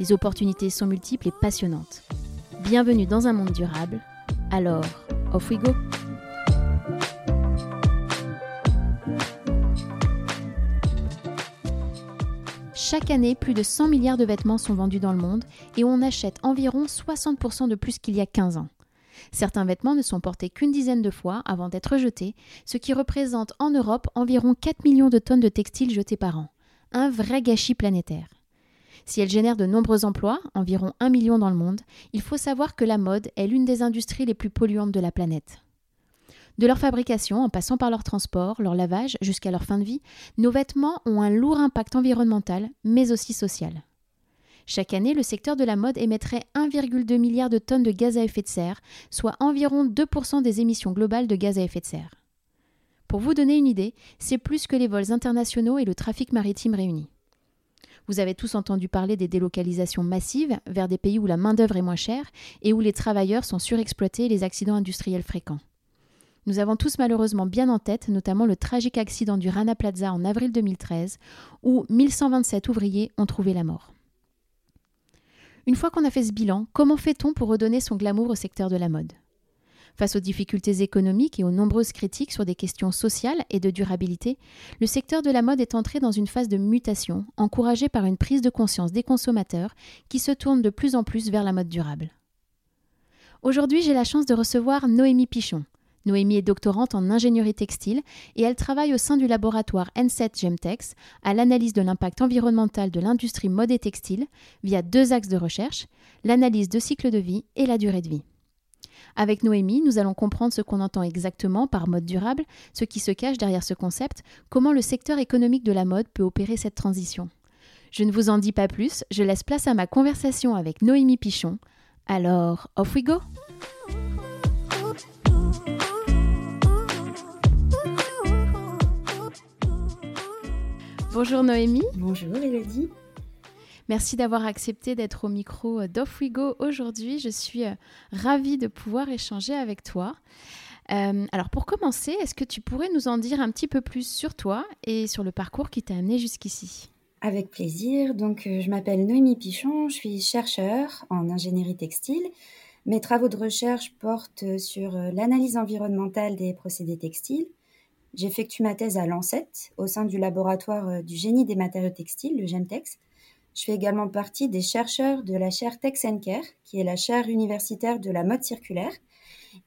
Les opportunités sont multiples et passionnantes. Bienvenue dans un monde durable. Alors, off we go! Chaque année, plus de 100 milliards de vêtements sont vendus dans le monde et on achète environ 60% de plus qu'il y a 15 ans. Certains vêtements ne sont portés qu'une dizaine de fois avant d'être jetés, ce qui représente en Europe environ 4 millions de tonnes de textiles jetés par an. Un vrai gâchis planétaire. Si elle génère de nombreux emplois, environ 1 million dans le monde, il faut savoir que la mode est l'une des industries les plus polluantes de la planète. De leur fabrication, en passant par leur transport, leur lavage, jusqu'à leur fin de vie, nos vêtements ont un lourd impact environnemental, mais aussi social. Chaque année, le secteur de la mode émettrait 1,2 milliard de tonnes de gaz à effet de serre, soit environ 2% des émissions globales de gaz à effet de serre. Pour vous donner une idée, c'est plus que les vols internationaux et le trafic maritime réunis. Vous avez tous entendu parler des délocalisations massives vers des pays où la main-d'œuvre est moins chère et où les travailleurs sont surexploités et les accidents industriels fréquents. Nous avons tous malheureusement bien en tête notamment le tragique accident du Rana Plaza en avril 2013, où 1127 ouvriers ont trouvé la mort. Une fois qu'on a fait ce bilan, comment fait-on pour redonner son glamour au secteur de la mode? Face aux difficultés économiques et aux nombreuses critiques sur des questions sociales et de durabilité, le secteur de la mode est entré dans une phase de mutation, encouragée par une prise de conscience des consommateurs qui se tournent de plus en plus vers la mode durable. Aujourd'hui, j'ai la chance de recevoir Noémie Pichon, Noémie est doctorante en ingénierie textile et elle travaille au sein du laboratoire N7 Gemtex à l'analyse de l'impact environnemental de l'industrie mode et textile via deux axes de recherche, l'analyse de cycle de vie et la durée de vie. Avec Noémie, nous allons comprendre ce qu'on entend exactement par mode durable, ce qui se cache derrière ce concept, comment le secteur économique de la mode peut opérer cette transition. Je ne vous en dis pas plus, je laisse place à ma conversation avec Noémie Pichon. Alors, off we go! Bonjour Noémie. Bonjour Elodie. Merci d'avoir accepté d'être au micro d'Off We Go aujourd'hui. Je suis euh, ravie de pouvoir échanger avec toi. Euh, alors pour commencer, est-ce que tu pourrais nous en dire un petit peu plus sur toi et sur le parcours qui t'a amené jusqu'ici? Avec plaisir. Donc euh, je m'appelle Noémie Pichon, je suis chercheur en ingénierie textile. Mes travaux de recherche portent sur l'analyse environnementale des procédés textiles, J'effectue ma thèse à Lancet, au sein du laboratoire euh, du génie des matériaux textiles, le GEMTEX. Je fais également partie des chercheurs de la chaire Tex Care, qui est la chaire universitaire de la mode circulaire.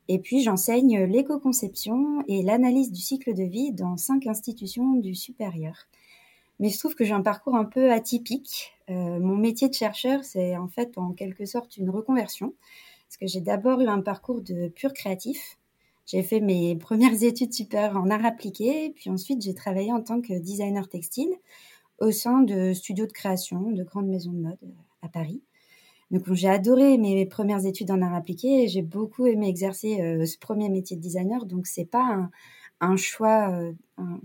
Et puis j'enseigne l'éco-conception et l'analyse du cycle de vie dans cinq institutions du supérieur. Mais je trouve que j'ai un parcours un peu atypique. Euh, mon métier de chercheur, c'est en fait en quelque sorte une reconversion, parce que j'ai d'abord eu un parcours de pur créatif, j'ai fait mes premières études supérieures en art appliqué, puis ensuite j'ai travaillé en tant que designer textile au sein de studios de création, de grandes maisons de mode euh, à Paris. Donc j'ai adoré mes premières études en art appliqué et j'ai beaucoup aimé exercer euh, ce premier métier de designer. Donc c'est pas un, choix, euh,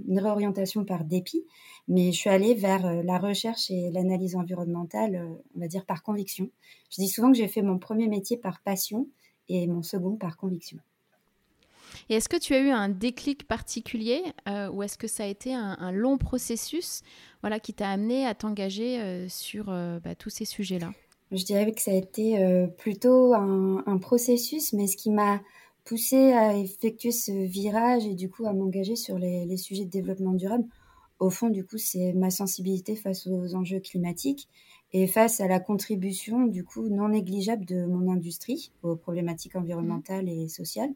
une réorientation par dépit, mais je suis allée vers la recherche et l'analyse environnementale, on va dire par conviction. Je dis souvent que j'ai fait mon premier métier par passion et mon second par conviction. Et est-ce que tu as eu un déclic particulier euh, ou est-ce que ça a été un, long processus voilà, qui t'a amené à t'engager euh, sur euh, bah, tous ces sujets-là? Je dirais que ça a été plutôt un, processus, mais ce qui m'a poussé à effectuer ce virage et du coup à m'engager sur les, les, sujets de développement durable, au fond, du coup, c'est ma sensibilité face aux enjeux climatiques et face à la contribution, du coup, non négligeable de mon industrie aux problématiques environnementales et sociales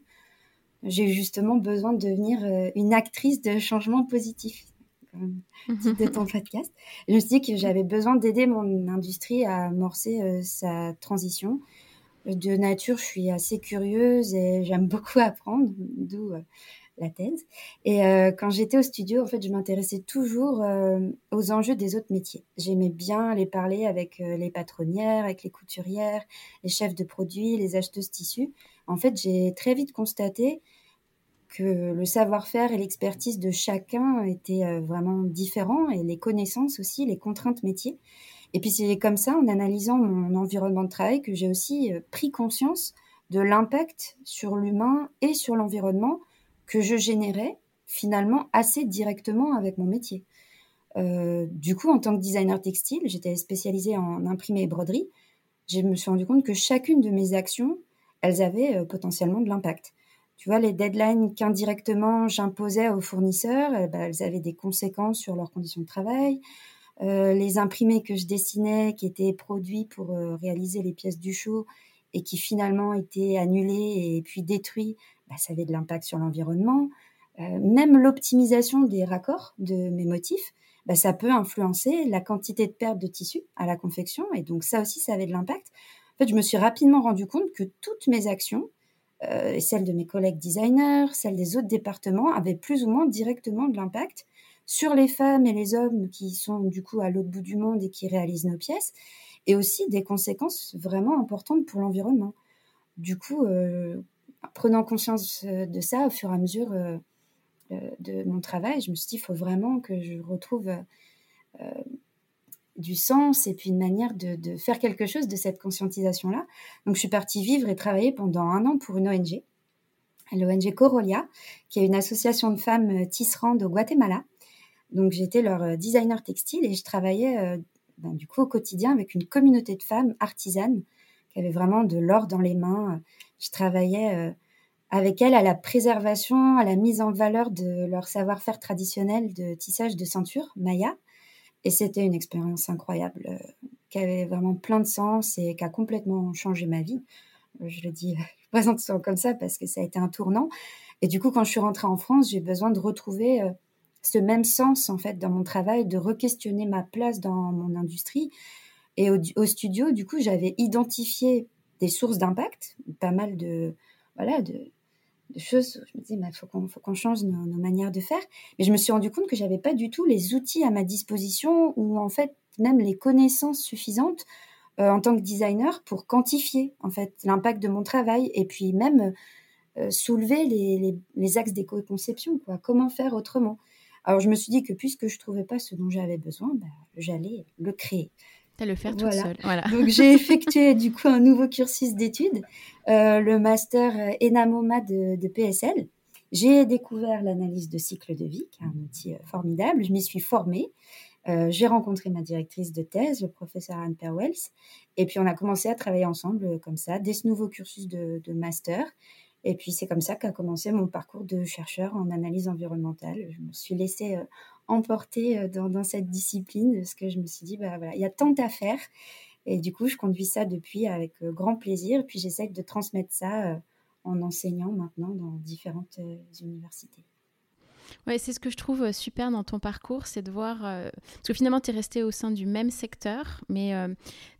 j'ai justement besoin de devenir euh, une actrice de changement positif, comme de ton podcast. je me suis dit que j'avais besoin d'aider mon industrie à amorcer euh, sa transition. De nature, je suis assez curieuse et j'aime beaucoup apprendre, d'où euh, la thèse. Et quand j'étais au studio, en fait, je m'intéressais toujours aux enjeux des autres métiers. J'aimais bien les parler avec les patronnières, avec les couturières, les chefs de produits, les acheteuses tissus. En fait, j'ai très vite constaté que le savoir-faire et l'expertise de chacun étaient vraiment différents et les connaissances aussi, les contraintes métiers. Et puis c'est comme ça, en analysant mon environnement de travail, que j'ai aussi pris conscience de l'impact sur l'humain et sur l'environnement que je générais finalement assez directement avec mon métier. Euh, du coup, en tant que designer textile, j'étais spécialisée en imprimé et broderie. Je me suis rendu compte que chacune de mes actions, elles avaient euh, potentiellement de l'impact. Tu vois, les deadlines qu'indirectement j'imposais aux fournisseurs, eh ben, elles avaient des conséquences sur leurs conditions de travail. Euh, les imprimés que je dessinais, qui étaient produits pour réaliser les pièces du show, et qui finalement étaient annulés et puis détruits, bah, ça avait de l'impact sur l'environnement. Euh, même l'optimisation des raccords de mes motifs, bah, ça peut influencer la quantité de perte de tissu à la confection. Et donc ça aussi, ça avait de l'impact. En fait, je me suis rapidement rendu compte que toutes mes actions, euh, celles de mes collègues designers, celles des autres départements, avaient plus ou moins directement de l'impact sur les femmes et les hommes qui sont du coup à l'autre bout du monde et qui réalisent nos pièces et aussi des conséquences vraiment importantes pour l'environnement. Du coup, euh, prenant conscience euh, de ça au fur et à mesure euh, de mon travail, je me suis dit, il faut vraiment que je retrouve du sens et puis une manière de, faire quelque chose de cette conscientisation-là. Donc, je suis partie vivre et travailler pendant un an pour une ONG, l'ONG Corolia, qui est une association de femmes tisserandes au Guatemala. Donc, j'étais leur designer textile et je travaillais ben, du coup au quotidien avec une communauté de femmes artisanes qui avaient vraiment de l'or dans les mains. Je travaillais euh, avec elles à la préservation, à la mise en valeur de leur savoir-faire traditionnel de tissage de ceinture, Maya. Et c'était une expérience incroyable, euh, qui avait vraiment plein de sens et qui a complètement changé ma vie. Je le dis, je présente ça comme ça parce que ça a été un tournant. Et du coup, quand je suis rentrée en France, j'ai besoin de retrouver euh, ce même sens en fait dans mon travail, de re-questionner ma place dans mon industrie. Et au, studio, du coup, j'avais identifié des sources d'impact, pas mal de voilà de, choses. Je me disais, il bah, faut qu'on change nos, manières de faire. Mais je me suis rendu compte que j'avais pas du tout les outils à ma disposition ou en fait même les connaissances suffisantes euh, en tant que designer pour quantifier en fait l'impact de mon travail et puis même euh, soulever les, les, axes d'éco-conception. Comment faire autrement? Alors je me suis dit que puisque je trouvais pas ce dont j'avais besoin, bah, j'allais le créer. Tu le faire toute seule. Voilà. Donc j'ai effectué du coup un nouveau cursus d'études, euh, le master Enamoma de, de PSL. J'ai découvert l'analyse de cycle de vie, qui est un outil euh, formidable. Je m'y suis formée. Euh, j'ai rencontré ma directrice de thèse, le professeur Anne Perwells, et puis on a commencé à travailler ensemble comme ça, dès ce nouveau cursus de, de master. Et puis c'est comme ça qu'a commencé mon parcours de chercheur en analyse environnementale. Je me suis laissée euh, emporter euh, dans, cette discipline parce que je me suis dit, bah voilà, il y a tant à faire. Et du coup, je conduis ça depuis avec euh, grand plaisir. Puis j'essaie de transmettre ça en enseignant maintenant dans différentes universités. Ouais, c'est ce que je trouve euh, super dans ton parcours, c'est de voir. Euh, parce que finalement, tu es resté au sein du même secteur, mais euh,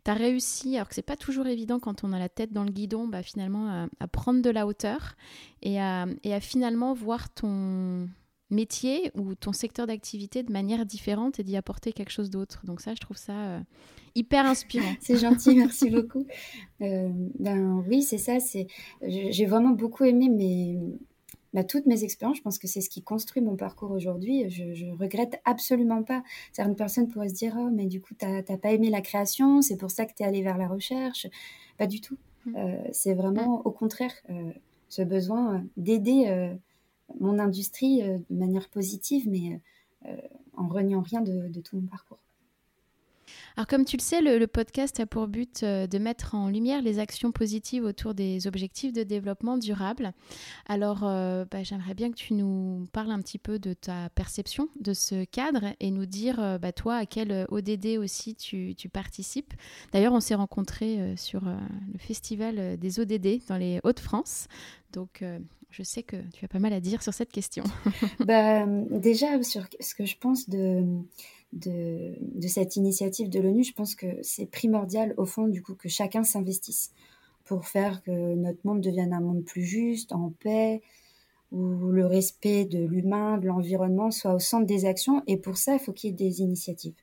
tu as réussi, alors que c'est pas toujours évident quand on a la tête dans le guidon, bah, finalement, à, prendre de la hauteur et à finalement voir ton métier ou ton secteur d'activité de manière différente et d'y apporter quelque chose d'autre. Donc, ça, je trouve ça. hyper inspirant. c'est gentil, merci beaucoup. ben oui, c'est ça. C'est j'ai vraiment beaucoup aimé mes bah, toutes mes expériences, je pense que c'est ce qui construit mon parcours aujourd'hui. Je, je regrette absolument pas. Certaines personnes pourraient se dire, oh, mais du coup, tu n'as pas aimé la création, c'est pour ça que tu es allé vers la recherche. Pas du tout. Mmh. Euh, c'est vraiment, mmh. au contraire, euh, ce besoin euh, d'aider mon industrie de manière positive, mais en reniant rien de tout mon parcours. Alors comme tu le sais, le, podcast a pour but euh, de mettre en lumière les actions positives autour des objectifs de développement durable. Alors euh, bah, j'aimerais bien que tu nous parles un petit peu de ta perception de ce cadre et nous dire, euh, bah, toi, à quel ODD aussi tu, participes. D'ailleurs, on s'est rencontrés sur le festival des ODD dans les Hauts-de-France. Donc je sais que tu as pas mal à dire sur cette question. bah, déjà, sur ce que je pense de de, cette initiative de l'ONU, je pense que c'est primordial au fond du coup que chacun s'investisse pour faire que notre monde devienne un monde plus juste, en paix, où le respect de l'humain, de l'environnement soit au centre des actions. Et pour ça, il faut qu'il y ait des initiatives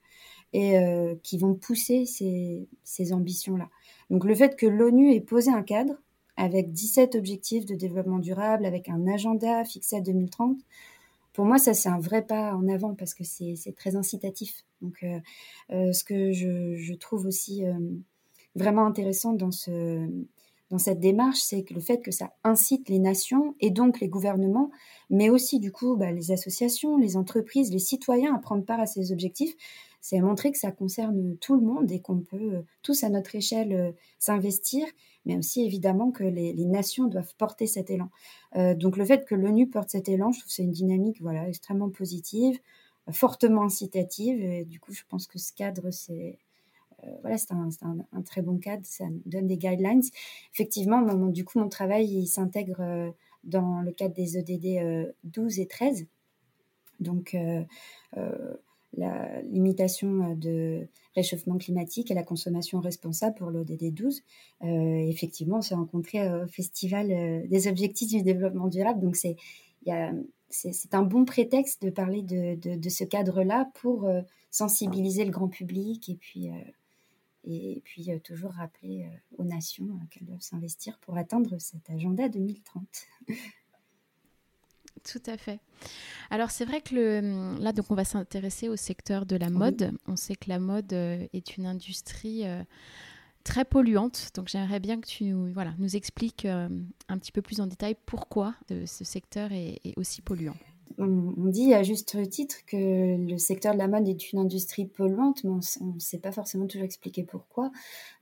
et euh, qui vont pousser ces, ces ambitions-là. Donc le fait que l'ONU ait posé un cadre avec 17 objectifs de développement durable, avec un agenda fixé à 2030, pour moi, ça, c'est un vrai pas en avant parce que c'est très incitatif. Donc, euh, euh, ce que je, trouve aussi euh, vraiment intéressant dans cette démarche, c'est que le fait que ça incite les nations et donc les gouvernements, mais aussi du coup bah, les associations, les entreprises, les citoyens à prendre part à ces objectifs, c'est montrer que ça concerne tout le monde et qu'on peut tous à notre échelle s'investir mais aussi évidemment que les, nations doivent porter cet élan. Euh, donc le fait que l'ONU porte cet élan, je trouve c'est une dynamique voilà, extrêmement positive, fortement incitative, et du coup je pense que ce cadre, c'est... Euh, voilà, c'est un, un, très bon cadre, ça donne des guidelines. Effectivement, du coup, mon travail, il s'intègre euh, dans le cadre des EDD 12 et 13. Donc, la limitation de réchauffement climatique et la consommation responsable pour l'ODD 12. Euh, effectivement, on s'est rencontrés au Festival euh, des objectifs du développement durable. Donc, c'est un bon prétexte de parler de, de, ce cadre-là pour euh, sensibiliser le grand public et puis, et puis toujours rappeler aux nations qu'elles doivent s'investir pour atteindre cet agenda 2030. Tout à fait. Alors c'est vrai que le, là donc on va s'intéresser au secteur de la mode. On sait que la mode euh, est une industrie euh, très polluante. Donc j'aimerais bien que tu nous, voilà, nous expliques euh, un petit peu plus en détail pourquoi ce secteur est aussi polluant on, dit à juste titre que le secteur de la mode est une industrie polluante, mais on ne sait pas forcément toujours expliquer pourquoi.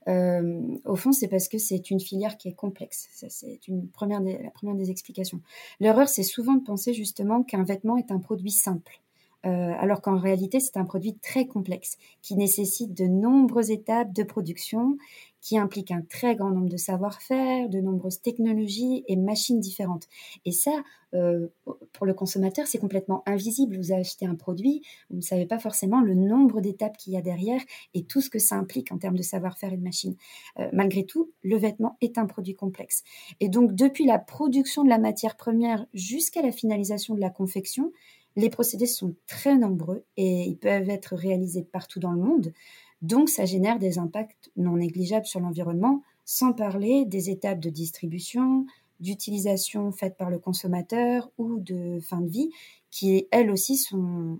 Euh, au fond, c'est parce que c'est une filière qui est complexe. c'est la première des explications. L'erreur, c'est souvent de penser justement qu'un vêtement est un produit simple. Euh, alors qu'en réalité, c'est un produit très complexe qui nécessite de nombreuses étapes de production qui implique un très grand nombre de savoir-faire, de nombreuses technologies et machines différentes. Et ça, euh, pour le consommateur, c'est complètement invisible. Vous achetez un produit, vous ne savez pas forcément le nombre d'étapes qu'il y a derrière et tout ce que ça implique en termes de savoir-faire et de machines. Euh, malgré tout, le vêtement est un produit complexe. Et donc, depuis la production de la matière première jusqu'à la finalisation de la confection, les procédés sont très nombreux et ils peuvent être réalisés partout dans le monde. Donc, ça génère des impacts non négligeables sur l'environnement, sans parler des étapes de distribution, d'utilisation faites par le consommateur ou de fin de vie, qui elles aussi sont,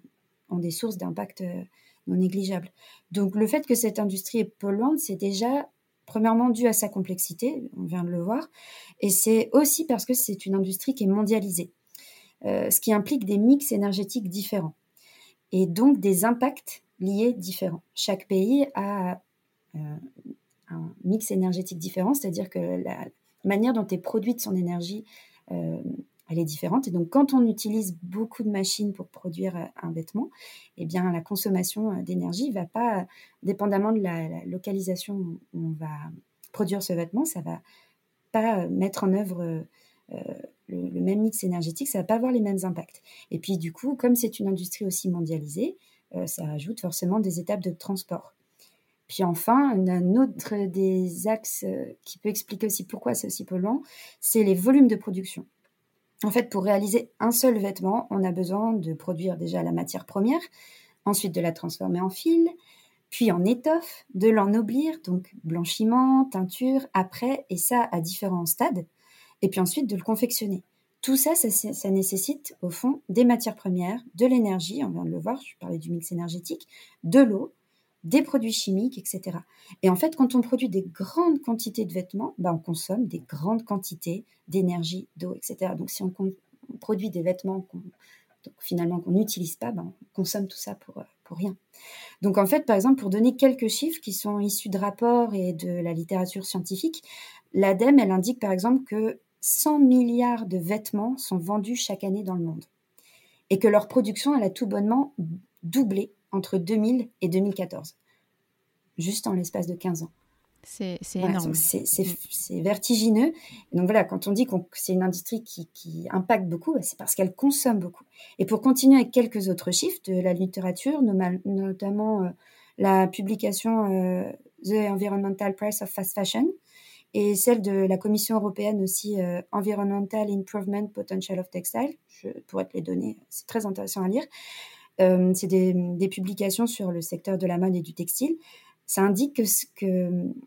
ont des sources d'impact euh, non négligeables. Donc, le fait que cette industrie est polluante, c'est déjà premièrement dû à sa complexité, on vient de le voir, et c'est aussi parce que c'est une industrie qui est mondialisée, euh, ce qui implique des mix énergétiques différents et donc des impacts liés différents. Chaque pays a euh, un mix énergétique différent, c'est-à-dire que la manière dont est produite son énergie, euh, elle est différente. Et donc, quand on utilise beaucoup de machines pour produire euh, un vêtement, eh bien, la consommation d'énergie va pas, dépendamment de la, localisation où on va produire ce vêtement, ça va pas mettre en œuvre le, même mix énergétique, ça va pas avoir les mêmes impacts. Et puis, du coup, comme c'est une industrie aussi mondialisée, ça ajoute forcément des étapes de transport. Puis enfin, un autre des axes euh, qui peut expliquer aussi pourquoi c'est aussi polluant, c'est les volumes de production. En fait, pour réaliser un seul vêtement, on a besoin de produire déjà la matière première, ensuite de la transformer en fil, puis en étoffe, de l'ennoblir, donc blanchiment, teinture, après, et ça à différents stades, et puis ensuite de le confectionner. Tout ça, ça, nécessite au fond des matières premières, de l'énergie, on vient de le voir, je parlais du mix énergétique, de l'eau, des produits chimiques, etc. Et en fait, quand on produit des grandes quantités de vêtements, ben, on consomme des grandes quantités d'énergie, d'eau, etc. Donc si on, produit des vêtements qu'on, finalement qu'on n'utilise pas, ben, on consomme tout ça pour, pour rien. Donc en fait, par exemple, pour donner quelques chiffres qui sont issus de rapports et de la littérature scientifique, l'ADEME, elle indique par exemple que 100 milliards de vêtements sont vendus chaque année dans le monde et que leur production elle a tout bonnement doublé entre 2000 et 2014, juste en l'espace de 15 ans. C'est énorme. Mm. C'est vertigineux. donc voilà, quand on dit que c'est une industrie qui, impacte beaucoup, bah, c'est parce qu'elle consomme beaucoup. Et pour continuer avec quelques autres chiffres de la littérature, notamment euh, la publication euh, The Environmental Price of Fast Fashion, et celle de la Commission européenne aussi, Environmental Improvement Potential of Textile. Je pourrais te les donner, c'est très intéressant à lire. c'est des, publications sur le secteur de la mode et du textile. Ça indique que,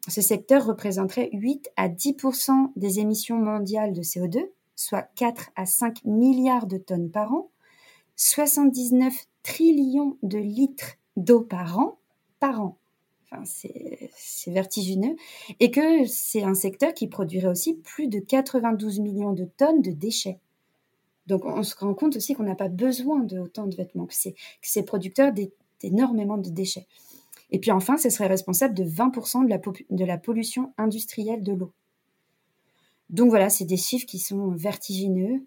ce secteur représenterait 8 à 10% des émissions mondiales de CO2, soit 4 à 5 milliards de tonnes par an, 79 trillions de litres d'eau par par an. C'est vertigineux. Et que c'est un secteur qui produirait aussi plus de 92 millions de tonnes de déchets. Donc on se rend compte aussi qu'on n'a pas besoin de autant de vêtements, que c'est producteur d'énormément de déchets. Et puis enfin, ce serait responsable de 20% de la, de la pollution industrielle de l'eau. Donc voilà, c'est des chiffres qui sont vertigineux.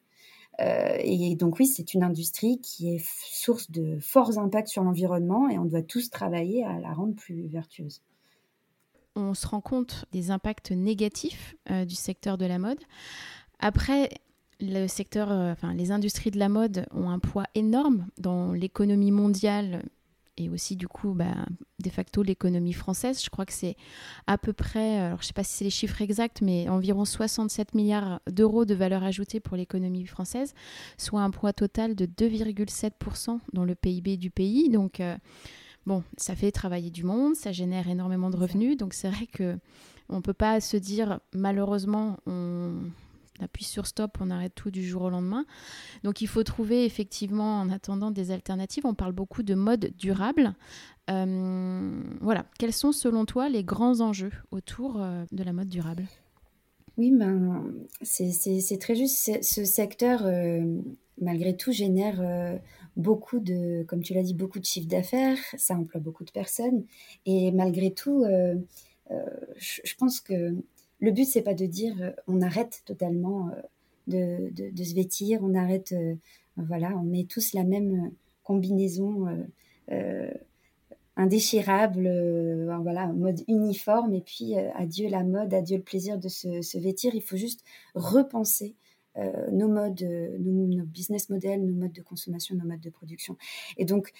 Euh, et donc oui, c'est une industrie qui est source de forts impacts sur l'environnement et on doit tous travailler à la rendre plus vertueuse. On se rend compte des impacts négatifs euh, du secteur de la mode. Après, le secteur, euh, enfin, les industries de la mode ont un poids énorme dans l'économie mondiale et aussi du coup bah, de facto l'économie française. Je crois que c'est à peu près, alors je ne sais pas si c'est les chiffres exacts, mais environ 67 milliards d'euros de valeur ajoutée pour l'économie française, soit un poids total de 2,7% dans le PIB du pays. Donc euh, bon, ça fait travailler du monde, ça génère énormément de revenus, donc c'est vrai que on peut pas se dire malheureusement on on appuie sur stop, on arrête tout du jour au lendemain. Donc il faut trouver effectivement en attendant des alternatives. On parle beaucoup de mode durable. Euh, voilà, quels sont selon toi les grands enjeux autour euh, de la mode durable? Oui, ben, c'est très juste. Ce secteur, euh, malgré tout, génère beaucoup de, comme tu l'as dit, beaucoup de chiffres d'affaires. Ça emploie beaucoup de personnes. Et malgré tout, je pense que le but, c'est pas de dire euh, on arrête totalement euh, de, se vêtir, on arrête, euh, voilà, on met tous la même combinaison indéchirable, voilà, mode uniforme, et puis adieu la mode, adieu le plaisir de se, vêtir. Il faut juste repenser nos modes, nos, business models, nos modes de consommation, nos modes de production. Et donc,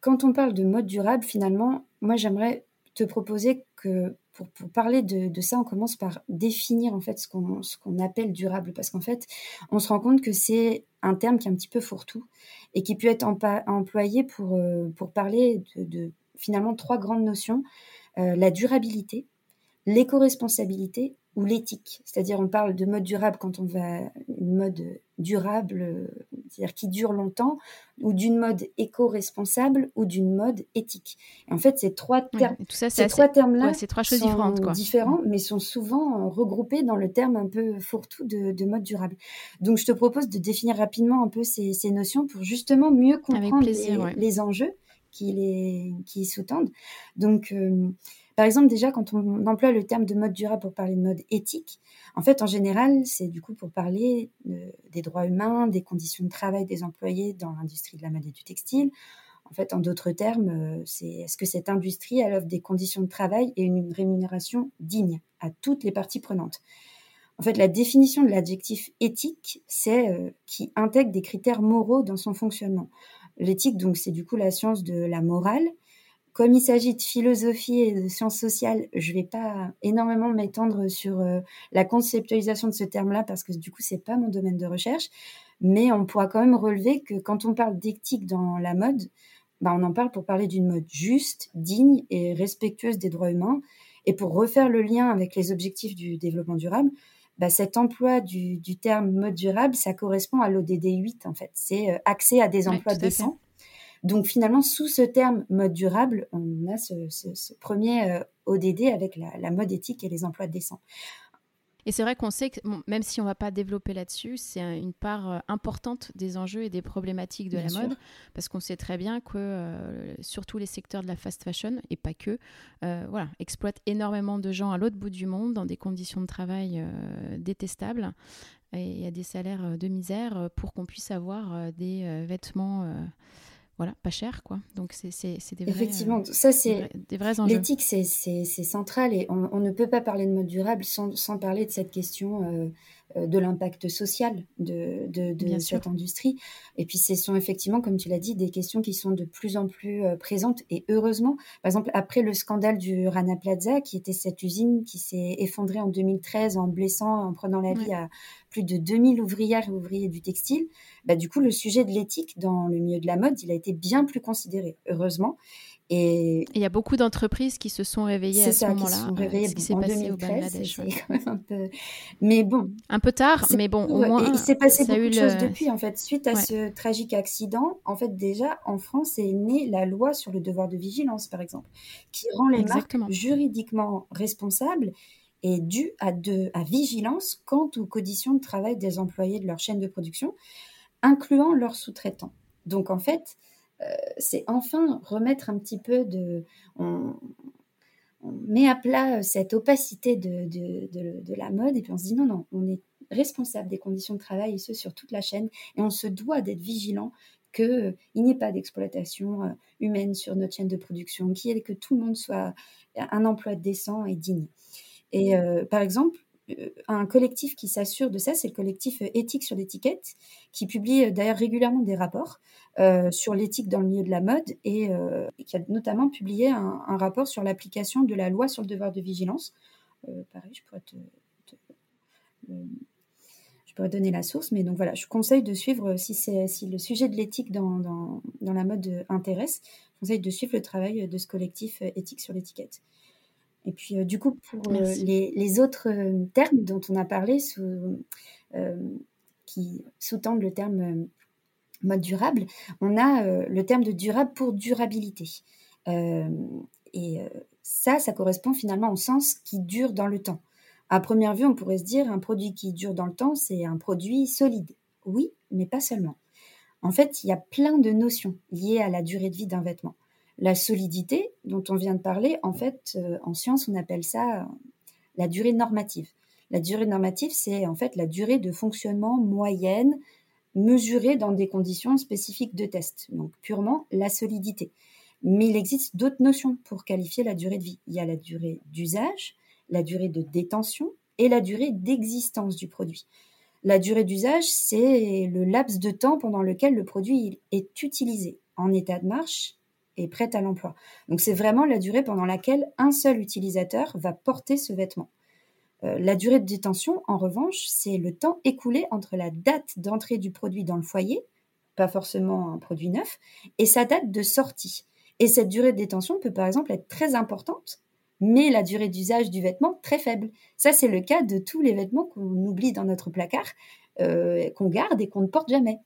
quand on parle de mode durable, finalement, moi j'aimerais te proposer que pour, parler de, ça, on commence par définir en fait ce qu'on appelle durable, parce qu'en fait, on se rend compte que c'est un terme qui est un petit peu fourre-tout et qui peut être employé pour, euh, parler de, finalement trois grandes notions euh, la durabilité, l'éco-responsabilité ou l'éthique. C'est-à-dire, on parle de mode durable quand on va une mode durable, c'est-à-dire qui dure longtemps, ou d'une mode éco-responsable ou d'une mode éthique. Et en fait, ces trois termes, ces trois termes-là, trois choses sont différentes, quoi. différents, mais sont souvent regroupés dans le terme un peu fourre-tout de, mode durable. Donc, je te propose de définir rapidement un peu ces, notions pour justement mieux comprendre les, enjeux qui les qui sous-tendent. Donc, euh, par exemple, déjà, quand on emploie le terme de mode durable pour parler de mode éthique, en fait, en général, c'est du coup pour parler des droits humains, des conditions de travail des employés dans l'industrie de la mode et du textile. En fait, en d'autres termes, euh, c'est est-ce que cette industrie elle offre des conditions de travail et une rémunération digne à toutes les parties prenantes? En fait, la définition de l'adjectif éthique, c'est euh, qui intègre des critères moraux dans son fonctionnement. L'éthique, donc, c'est du coup la science de la morale comme il s'agit de philosophie et de sciences sociales, je ne vais pas énormément m'étendre sur euh, la conceptualisation de ce terme-là parce que du coup, c'est pas mon domaine de recherche. Mais on pourra quand même relever que quand on parle d'éthique dans la mode, bah, on en parle pour parler d'une mode juste, digne et respectueuse des droits humains. Et pour refaire le lien avec les objectifs du développement durable, bah, cet emploi du, terme mode durable, ça correspond à l'ODD 8 en fait. C'est euh, accès à des emplois décents. Donc finalement, sous ce terme mode durable, on a ce, premier euh, ODD avec la, mode éthique et les emplois décents. Et c'est vrai qu'on sait que même si on ne va pas développer là-dessus, c'est une part euh, importante des enjeux et des problématiques de la mode, parce qu'on sait très bien que euh, surtout les secteurs de la fast fashion, et pas que, voilà, exploitent énormément de gens à l'autre bout du monde dans des conditions de travail détestables et à des salaires de misère pour qu'on puisse avoir des vêtements voilà, pas cher, quoi. Donc, c'est des vrais, Effectivement, euh, ça, c'est des, vrais enjeux. L'éthique, c'est central et on, ne peut pas parler de mode durable sans, sans parler de cette question euh, de l'impact social de, de, cette industrie. Et puis, ce sont effectivement, comme tu l'as dit, des questions qui sont de plus en plus euh, présentes. Et heureusement, par exemple, après le scandale du Rana Plaza, qui était cette usine qui s'est effondrée en 2013 en blessant, en prenant la vie à plus de 2000 ouvrières et ouvriers du textile, bah, du coup, le sujet de l'éthique dans le milieu de la mode, il a été bien plus considéré, heureusement. Et il y a beaucoup d'entreprises qui se sont réveillées à ce moment-là. Qui sont réveillées ce qui s'est passé 2013, au Bangladesh. un peu... Mais bon. Un peu tard, mais bon, au moins. il s'est passé beaucoup de choses depuis, en fait. Suite à ce tragique accident, en fait, déjà, en France est née la loi sur le devoir de vigilance, par exemple, qui rend les marques juridiquement responsables et dues à, de, à vigilance quant aux conditions de travail des employés de leur chaîne de production, incluant leurs sous-traitants. Donc, en fait, euh, c'est enfin remettre un petit peu de... On, met à plat cette opacité de, de, la mode et puis on se dit non, non, on est responsable des conditions de travail et ce sur toute la chaîne et on se doit d'être vigilant qu'il n'y ait pas d'exploitation euh, humaine sur notre chaîne de production, qu'il que tout le monde soit un emploi décent et digne. Et euh, par exemple, euh, un collectif qui s'assure de ça, c'est le collectif Éthique sur l'étiquette, qui publie euh, d'ailleurs régulièrement des rapports euh, sur l'éthique dans le milieu de la mode et, qui a notamment publié un, rapport sur l'application de la loi sur le devoir de vigilance. pareil, je pourrais te, je pourrais donner la source, mais donc voilà, je conseille de suivre, si, si le sujet de l'éthique dans, dans, la mode intéresse, je conseille de suivre le travail de ce collectif Éthique sur l'étiquette. Et puis, euh, du coup, pour euh, les, autres euh, termes dont on a parlé, qui sous-tendent le terme mode durable, on a le terme de durable pour durabilité. et ça, ça correspond finalement au sens qui dure dans le temps. À première vue, on pourrait se dire un produit qui dure dans le temps, c'est un produit solide. Oui, mais pas seulement. En fait, il y a plein de notions liées à la durée de vie d'un vêtement. La solidité dont on vient de parler, en fait, euh, en science, on appelle ça euh, la durée normative. La durée normative, c'est en fait la durée de fonctionnement moyenne mesurée dans des conditions spécifiques de test, donc purement la solidité. Mais il existe d'autres notions pour qualifier la durée de vie. Il y a la durée d'usage, la durée de détention et la durée d'existence du produit. La durée d'usage, c'est le laps de temps pendant lequel le produit est utilisé en état de marche prête à l'emploi. Donc c'est vraiment la durée pendant laquelle un seul utilisateur va porter ce vêtement. Euh, la durée de détention, en revanche, c'est le temps écoulé entre la date d'entrée du produit dans le foyer, pas forcément un produit neuf, et sa date de sortie. Et cette durée de détention peut par exemple être très importante, mais la durée d'usage du vêtement très faible. Ça, c'est le cas de tous les vêtements qu'on oublie dans notre placard, euh, qu'on garde et qu'on ne porte jamais.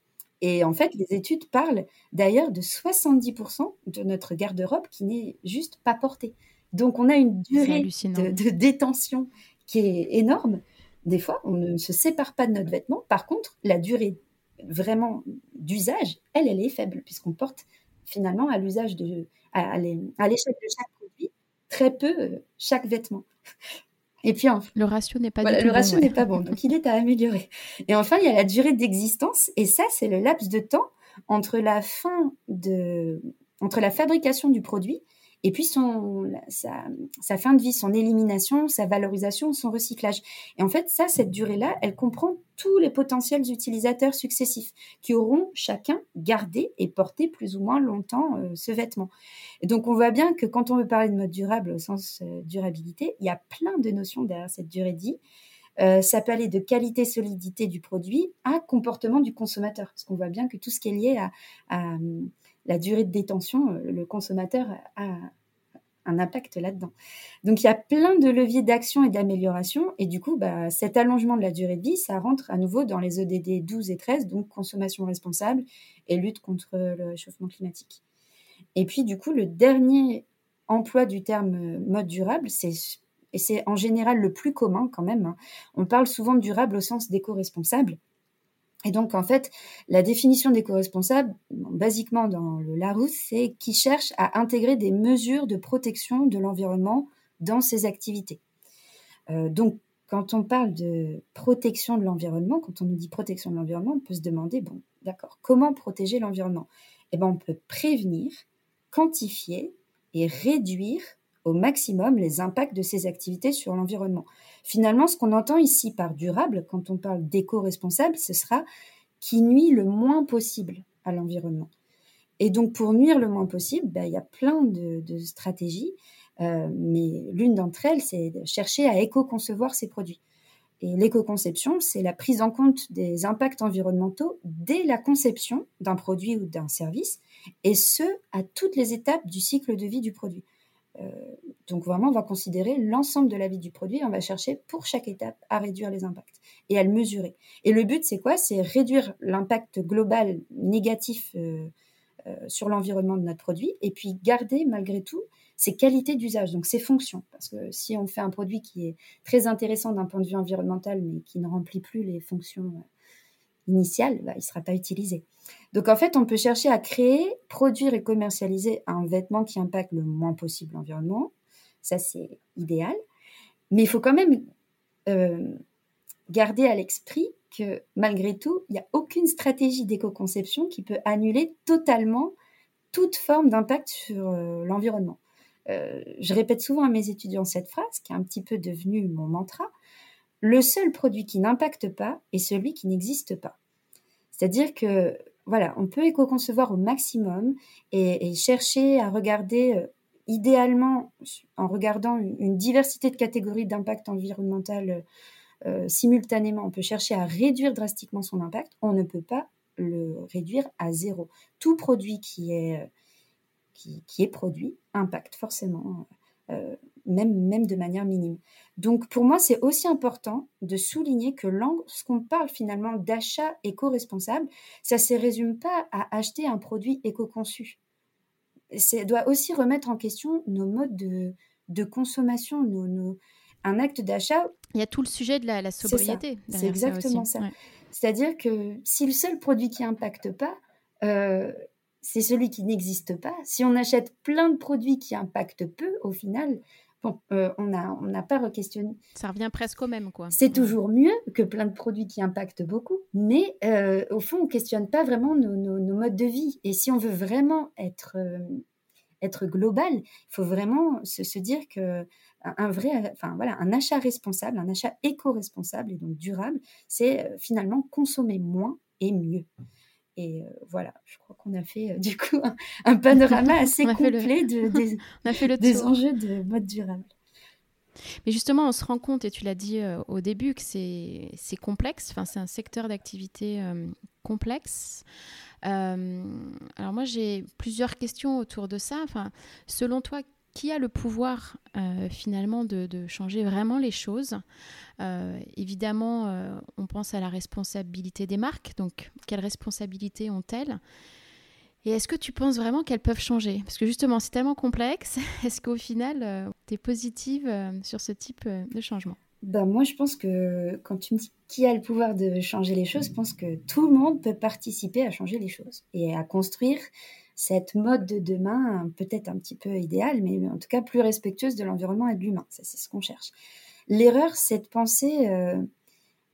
Et en fait, les études parlent d'ailleurs de 70% de notre garde-robe qui n'est juste pas portée. Donc, on a une durée de, détention qui est énorme. Des fois, on ne se sépare pas de notre vêtement. Par contre, la durée vraiment d'usage, elle, elle est faible, puisqu'on porte finalement à l'usage de, à, l'échelle de chaque produit, très peu euh, chaque vêtement. Et puis le ratio n'est pas le ratio n'est pas bon, donc il est à améliorer. Et enfin, il y a la durée d'existence, et ça, c'est le laps de temps entre la fin de, entre la fabrication du produit et puis son, sa, fin de vie, son élimination, sa valorisation, son recyclage. Et en fait, ça, cette durée-là, elle comprend tous les potentiels utilisateurs successifs qui auront chacun gardé et porté plus ou moins longtemps euh, ce vêtement. Et donc, on voit bien que quand on veut parler de mode durable au sens euh, durabilité, il y a plein de notions derrière cette durée de vie. Euh, ça peut aller de qualité, solidité du produit à comportement du consommateur. Parce qu'on voit bien que tout ce qui est lié à la durée de détention, euh, le consommateur a un impact là-dedans. Donc il y a plein de leviers d'action et d'amélioration et du coup bah, cet allongement de la durée de vie, ça rentre à nouveau dans les EDD 12 et 13, donc consommation responsable et lutte contre le réchauffement climatique. Et puis du coup le dernier emploi du terme mode durable, c'est et c'est en général le plus commun quand même. Hein. On parle souvent durable au sens d'éco-responsable. Et donc, en fait, la définition d'éco-responsable, basiquement dans le Larousse, c'est qui cherche à intégrer des mesures de protection de l'environnement dans ses activités. Euh, donc, quand on parle de protection de l'environnement, quand on nous dit protection de l'environnement, on peut se demander, bon, d'accord, comment protéger l'environnement? Eh bien, on peut prévenir, quantifier et réduire au maximum les impacts de ses activités sur l'environnement. Finalement, ce qu'on entend ici par durable, quand on parle d'éco-responsable, ce sera qui nuit le moins possible à l'environnement. Et donc, pour nuire le moins possible, ben, il y a plein de, stratégies, euh, mais l'une d'entre elles, c'est de chercher à éco-concevoir ses produits. Et l'éco-conception, c'est la prise en compte des impacts environnementaux dès la conception d'un produit ou d'un service, et ce, à toutes les étapes du cycle de vie du produit. Euh, donc vraiment, on va considérer l'ensemble de la vie du produit, on va chercher pour chaque étape à réduire les impacts et à le mesurer. Et le but, c'est quoi? C'est réduire l'impact global négatif euh, euh, sur l'environnement de notre produit et puis garder malgré tout ses qualités d'usage, donc ses fonctions. Parce que si on fait un produit qui est très intéressant d'un point de vue environnemental, mais qui ne remplit plus les fonctions initiales, bah, il ne sera pas utilisé. Donc en fait, on peut chercher à créer, produire et commercialiser un vêtement qui impacte le moins possible l'environnement. Ça, c'est idéal. Mais il faut quand même euh, garder à l'esprit que malgré tout, il n'y a aucune stratégie d'éco-conception qui peut annuler totalement toute forme d'impact sur euh, l'environnement. Euh, je répète souvent à mes étudiants cette phrase, qui est un petit peu devenue mon mantra. Le seul produit qui n'impacte pas est celui qui n'existe pas. C'est-à-dire que on peut éco-concevoir au maximum et, chercher à regarder, euh, idéalement, en regardant une, diversité de catégories d'impact environnemental euh, simultanément, on peut chercher à réduire drastiquement son impact. On ne peut pas le réduire à zéro. Tout produit qui est, euh, qui, est produit impacte forcément, même, même de manière minime. Donc pour moi, c'est aussi important de souligner que lorsqu'on parle finalement d'achat éco-responsable, ça ne se résume pas à acheter un produit éco-conçu. Ça doit aussi remettre en question nos modes de, consommation, nos, un acte d'achat. Il y a tout le sujet de la, sobriété. C'est exactement ça. C'est-à-dire que si le seul produit qui n'impacte pas, euh, c'est celui qui n'existe pas, si on achète plein de produits qui impactent peu, au final, euh, on n'a pas re-questionné. Ça revient presque au même, quoi. C'est toujours mieux que plein de produits qui impactent beaucoup, mais euh, au fond, on ne questionne pas vraiment nos, modes de vie. Et si on veut vraiment être, euh, être global, il faut vraiment se, dire que un vrai, enfin voilà, un achat responsable, un achat éco-responsable et donc durable, c'est finalement consommer moins et mieux. Et euh, voilà, je crois qu'on a fait euh, du coup un, panorama assez complet de, des, on a fait le des enjeux de mode durable. Mais justement, on se rend compte, et tu l'as dit euh, au début, que c'est complexe, enfin, c'est un secteur d'activité complexe. alors moi, j'ai plusieurs questions autour de ça. Enfin, selon toi, qui a le pouvoir euh, finalement de, changer vraiment les choses euh, Évidemment, euh, on pense à la responsabilité des marques. Donc, quelle responsabilité ont-elles? Et est-ce que tu penses vraiment qu'elles peuvent changer? Parce que justement, c'est tellement complexe. Est-ce qu'au final, tu es positive sur ce type de changement? Ben moi, je pense que quand tu me dis qui a le pouvoir de changer les choses, je pense que tout le monde peut participer à changer les choses et à construire cette mode de demain, peut-être un petit peu idéale, mais en tout cas plus respectueuse de l'environnement et de l'humain. C'est ce qu'on cherche. L'erreur, c'est de penser euh,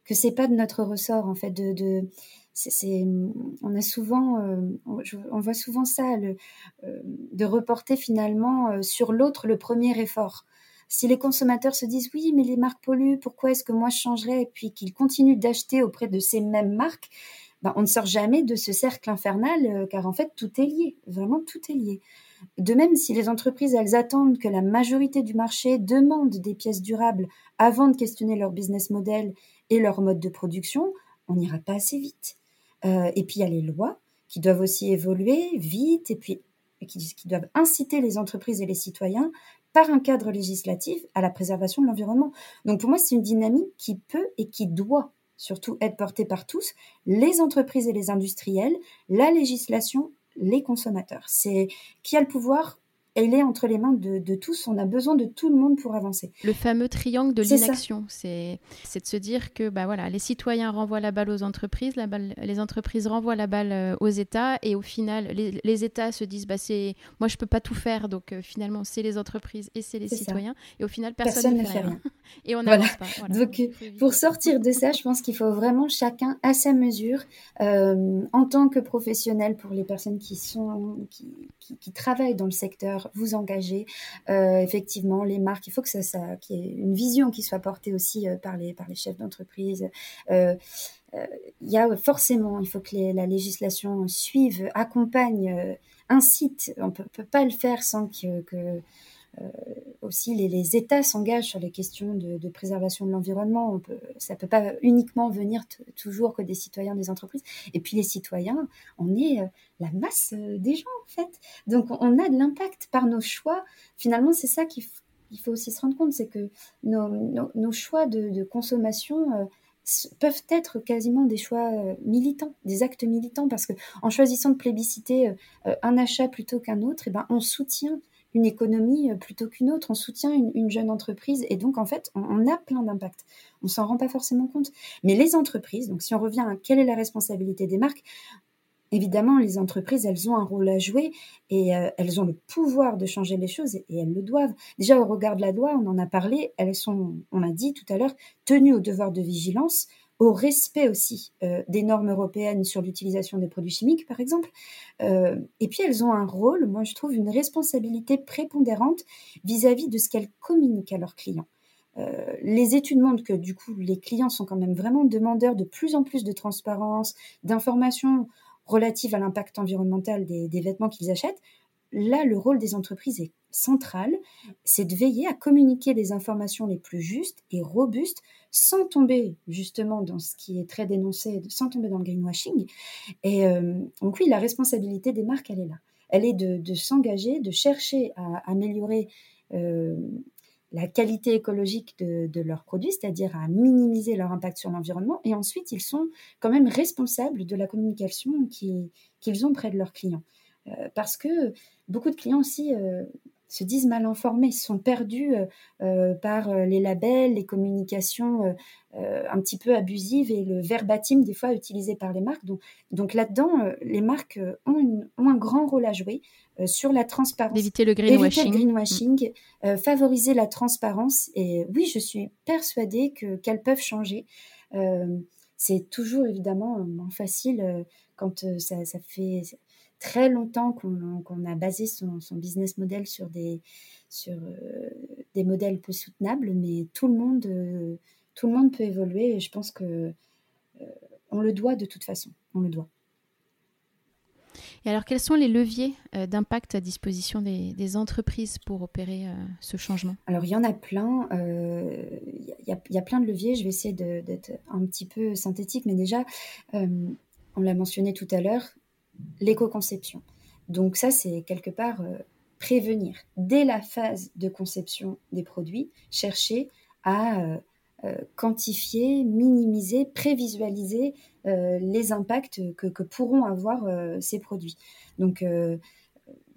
que c'est pas de notre ressort, en fait. De, de c'est, on a souvent, euh, on, voit souvent ça, le, euh, de reporter finalement euh, sur l'autre le premier effort. Si les consommateurs se disent oui, mais les marques polluent, pourquoi est-ce que moi je changerais Et puis qu'ils continuent d'acheter auprès de ces mêmes marques, ben, on ne sort jamais de ce cercle infernal, euh, car en fait, tout est lié, vraiment tout est lié. De même, si les entreprises, elles attendent que la majorité du marché demande des pièces durables avant de questionner leur business model et leur mode de production, on n'ira pas assez vite. Euh, et puis, il y a les lois qui doivent aussi évoluer vite et puis qui doivent inciter les entreprises et les citoyens par un cadre législatif à la préservation de l'environnement. Donc pour moi, c'est une dynamique qui peut et qui doit surtout être portée par tous, les entreprises et les industriels, la législation, les consommateurs. C'est qui a le pouvoir elle est entre les mains de, tous. On a besoin de tout le monde pour avancer. Le fameux triangle de l'inaction, c'est de se dire que bah voilà, les citoyens renvoient la balle aux entreprises, la balle, les entreprises renvoient la balle euh, aux États, et au final, les, États se disent bah c'est moi je peux pas tout faire, donc euh, finalement c'est les entreprises et c'est les citoyens, et au final personne, ne fait rien. et on n'avance pas. Donc pour sortir de ça, je pense qu'il faut vraiment chacun à sa mesure, euh, en tant que professionnel pour les personnes qui sont qui, qui travaillent dans le secteur vous engager. effectivement, les marques, il faut que ça, ça qu'il y ait une vision qui soit portée aussi par, les, par les chefs d'entreprise. il y a forcément, il faut que la législation suive, accompagne, incite. On ne peut, pas le faire sans que, euh, aussi les, États s'engagent sur les questions de, préservation de l'environnement. Ça ne peut pas uniquement venir toujours que des citoyens des entreprises. Et puis les citoyens, on est euh, la masse euh, des gens en fait. Donc on a de l'impact par nos choix. Finalement, c'est ça qu'il faut aussi se rendre compte, c'est que nos, choix de, consommation peuvent être quasiment des choix militants, des actes militants, parce que en choisissant de plébisciter un achat plutôt qu'un autre, eh ben, on soutient une économie euh, plutôt qu'une autre, on soutient une, jeune entreprise et donc en fait on, a plein d'impacts. On s'en rend pas forcément compte. Mais les entreprises, donc si on revient à quelle est la responsabilité des marques, évidemment les entreprises elles ont un rôle à jouer et euh, elles ont le pouvoir de changer les choses et, elles le doivent. Déjà au regard de la loi, on en a parlé, elles sont, on l'a dit tout à l'heure, tenues au devoir de vigilance au respect aussi euh, des normes européennes sur l'utilisation des produits chimiques, par exemple. Euh, et puis elles ont un rôle, moi je trouve, une responsabilité prépondérante vis-à-vis de ce qu'elles communiquent à leurs clients. Euh, les études montrent que du coup les clients sont quand même vraiment demandeurs de plus en plus de transparence, d'informations relatives à l'impact environnemental des vêtements qu'ils achètent là, le rôle des entreprises est central, c'est de veiller à communiquer les informations les plus justes et robustes sans tomber justement dans ce qui est très dénoncé, sans tomber dans le greenwashing. Et euh, donc oui, la responsabilité des marques, elle est là. Elle est de, s'engager, de chercher à améliorer euh, la qualité écologique de, leurs produits, c'est-à-dire à minimiser leur impact sur l'environnement. Et ensuite, ils sont quand même responsables de la communication qu'ils ont près de leurs clients. Euh, parce que beaucoup de clients aussi se disent mal informés, sont perdus euh, par les labels, les communications un petit peu abusives et le verbatim des fois utilisé par les marques. Donc, donc là-dedans, les marques ont, un grand rôle à jouer sur la transparence. D'éviter le greenwashing. le greenwashing favoriser la transparence. Et oui, je suis persuadée que, qu'elles peuvent changer. c'est toujours évidemment facile quand ça, ça fait très longtemps qu'on a basé son, business model sur des, sur, euh, des modèles peu soutenables, mais tout le monde, euh, tout le monde peut évoluer et je pense que euh, on le doit de toute façon. On le doit. Et alors, quels sont les leviers d'impact à disposition des, entreprises pour opérer ce changement? Alors, il y en a plein. Il y, a plein de leviers. Je vais essayer d'être un petit peu synthétique, mais déjà, on l'a mentionné tout à l'heure, l'éco-conception. Donc ça, c'est quelque part euh, prévenir dès la phase de conception des produits, chercher à euh, euh, quantifier, minimiser, prévisualiser les impacts que, pourront avoir ces produits. Donc il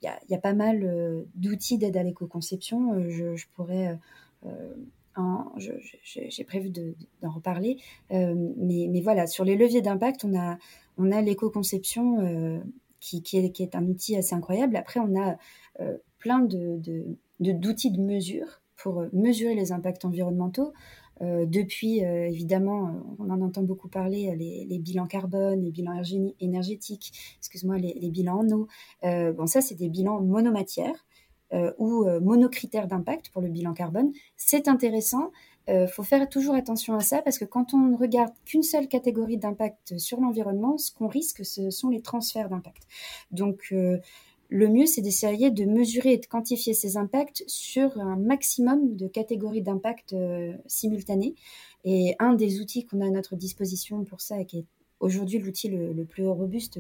y, a pas mal d'outils d'aide à l'éco-conception. Je, pourrais j'ai prévu d'en reparler. mais, mais, voilà, sur les leviers d'impact, on a, on a l'éco-conception euh, qui, est, un outil assez incroyable. Après, on a euh, plein d'outils de, mesure pour euh, mesurer les impacts environnementaux. depuis, évidemment, on en entend beaucoup parler, les, bilans carbone, les bilans énergétiques, excuse-moi, les, bilans en eau. bon, ça, c'est des bilans monomatières ou monocritères d'impact pour le bilan carbone. C'est intéressant euh, faut faire toujours attention à ça parce que quand on ne regarde qu'une seule catégorie d'impact sur l'environnement, ce qu'on risque, ce sont les transferts d'impact. Donc, euh, le mieux, c'est d'essayer de mesurer et de quantifier ces impacts sur un maximum de catégories d'impact euh, simultanées. Et un des outils qu'on a à notre disposition pour ça, et qui est aujourd'hui l'outil le, plus robuste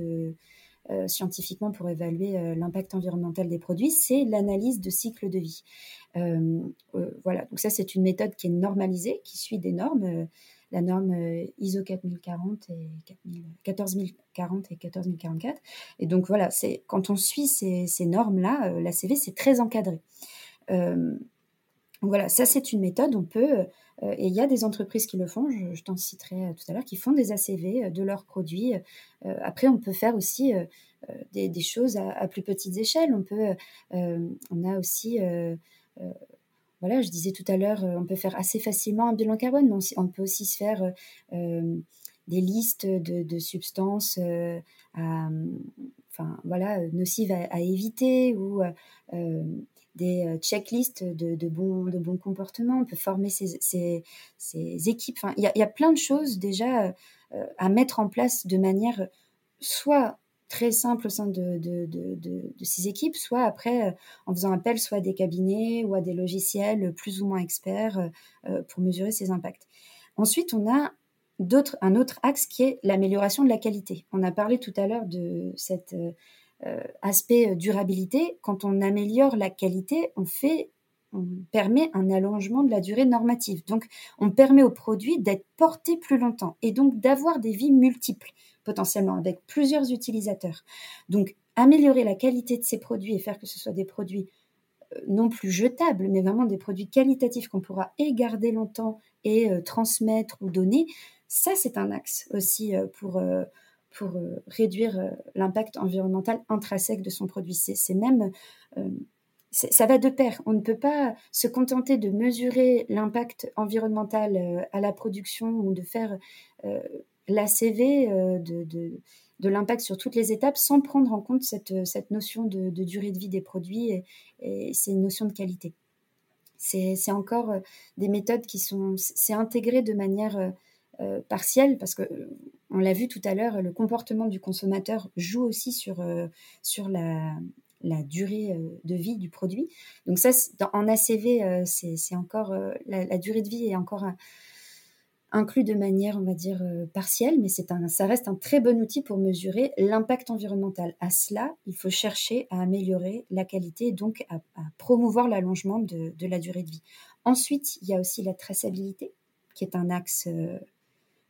euh, scientifiquement pour évaluer euh, l'impact environnemental des produits, c'est l'analyse de cycle de vie. Euh, voilà, donc ça c'est une méthode qui est normalisée, qui suit des normes la norme ISO 4040 et 14040 et 14044. Et donc voilà, c'est quand on suit ces, ces normes-là, la CV c'est très encadré. Euh, voilà, ça c'est une méthode. On peut et il y a des entreprises qui le font, je, t'en citerai euh, tout à l'heure, qui font des ACV euh, de leurs produits. après, on peut faire aussi des, choses à, plus petites échelles. On peut, on a aussi voilà, je disais tout à l'heure, on peut faire assez facilement un bilan carbone, mais on, peut aussi se faire des listes de, substances enfin voilà, nocives à, éviter ou des checklists de, de, bons, de bons comportements. On peut former ces, ces, équipes. Enfin, il y, y, a plein de choses déjà à mettre en place de manière soit très simple au sein de, de, de, de, ces équipes, soit après euh, en faisant appel soit à des cabinets ou à des logiciels plus ou moins experts euh, euh, pour mesurer ces impacts. Ensuite, on a un autre axe qui est l'amélioration de la qualité. On a parlé tout à l'heure de cet aspect durabilité. Quand on améliore la qualité, on fait on permet un allongement de la durée normative. Donc, on permet au produit d'être porté plus longtemps et donc d'avoir des vies multiples potentiellement avec plusieurs utilisateurs. Donc, améliorer la qualité de ces produits et faire que ce soit des produits euh, non plus jetables, mais vraiment des produits qualitatifs qu'on pourra garder longtemps et euh, transmettre ou donner, ça c'est un axe aussi euh, pour, pour réduire l'impact environnemental intrinsèque de son produit. C'est même ça va de pair. On ne peut pas se contenter de mesurer l'impact environnemental à la production ou de faire l'ACV euh, de, de, l'impact sur toutes les étapes sans prendre en compte cette, notion de, durée de vie des produits et, et ces notions de qualité. C'est encore euh, des méthodes qui sont, c'est intégré de manière euh, partielle parce que on l'a vu tout à l'heure, le comportement du consommateur joue aussi sur, sur la, durée de vie du produit. Donc ça, en ACV, c'est encore la, durée de vie est encore inclus de manière, on va dire, euh, partielle, mais c'est un, ça reste un très bon outil pour mesurer l'impact environnemental. À cela, il faut chercher à améliorer la qualité donc à, promouvoir l'allongement de, la durée de vie. Ensuite, il y a aussi la traçabilité, qui est un axe euh,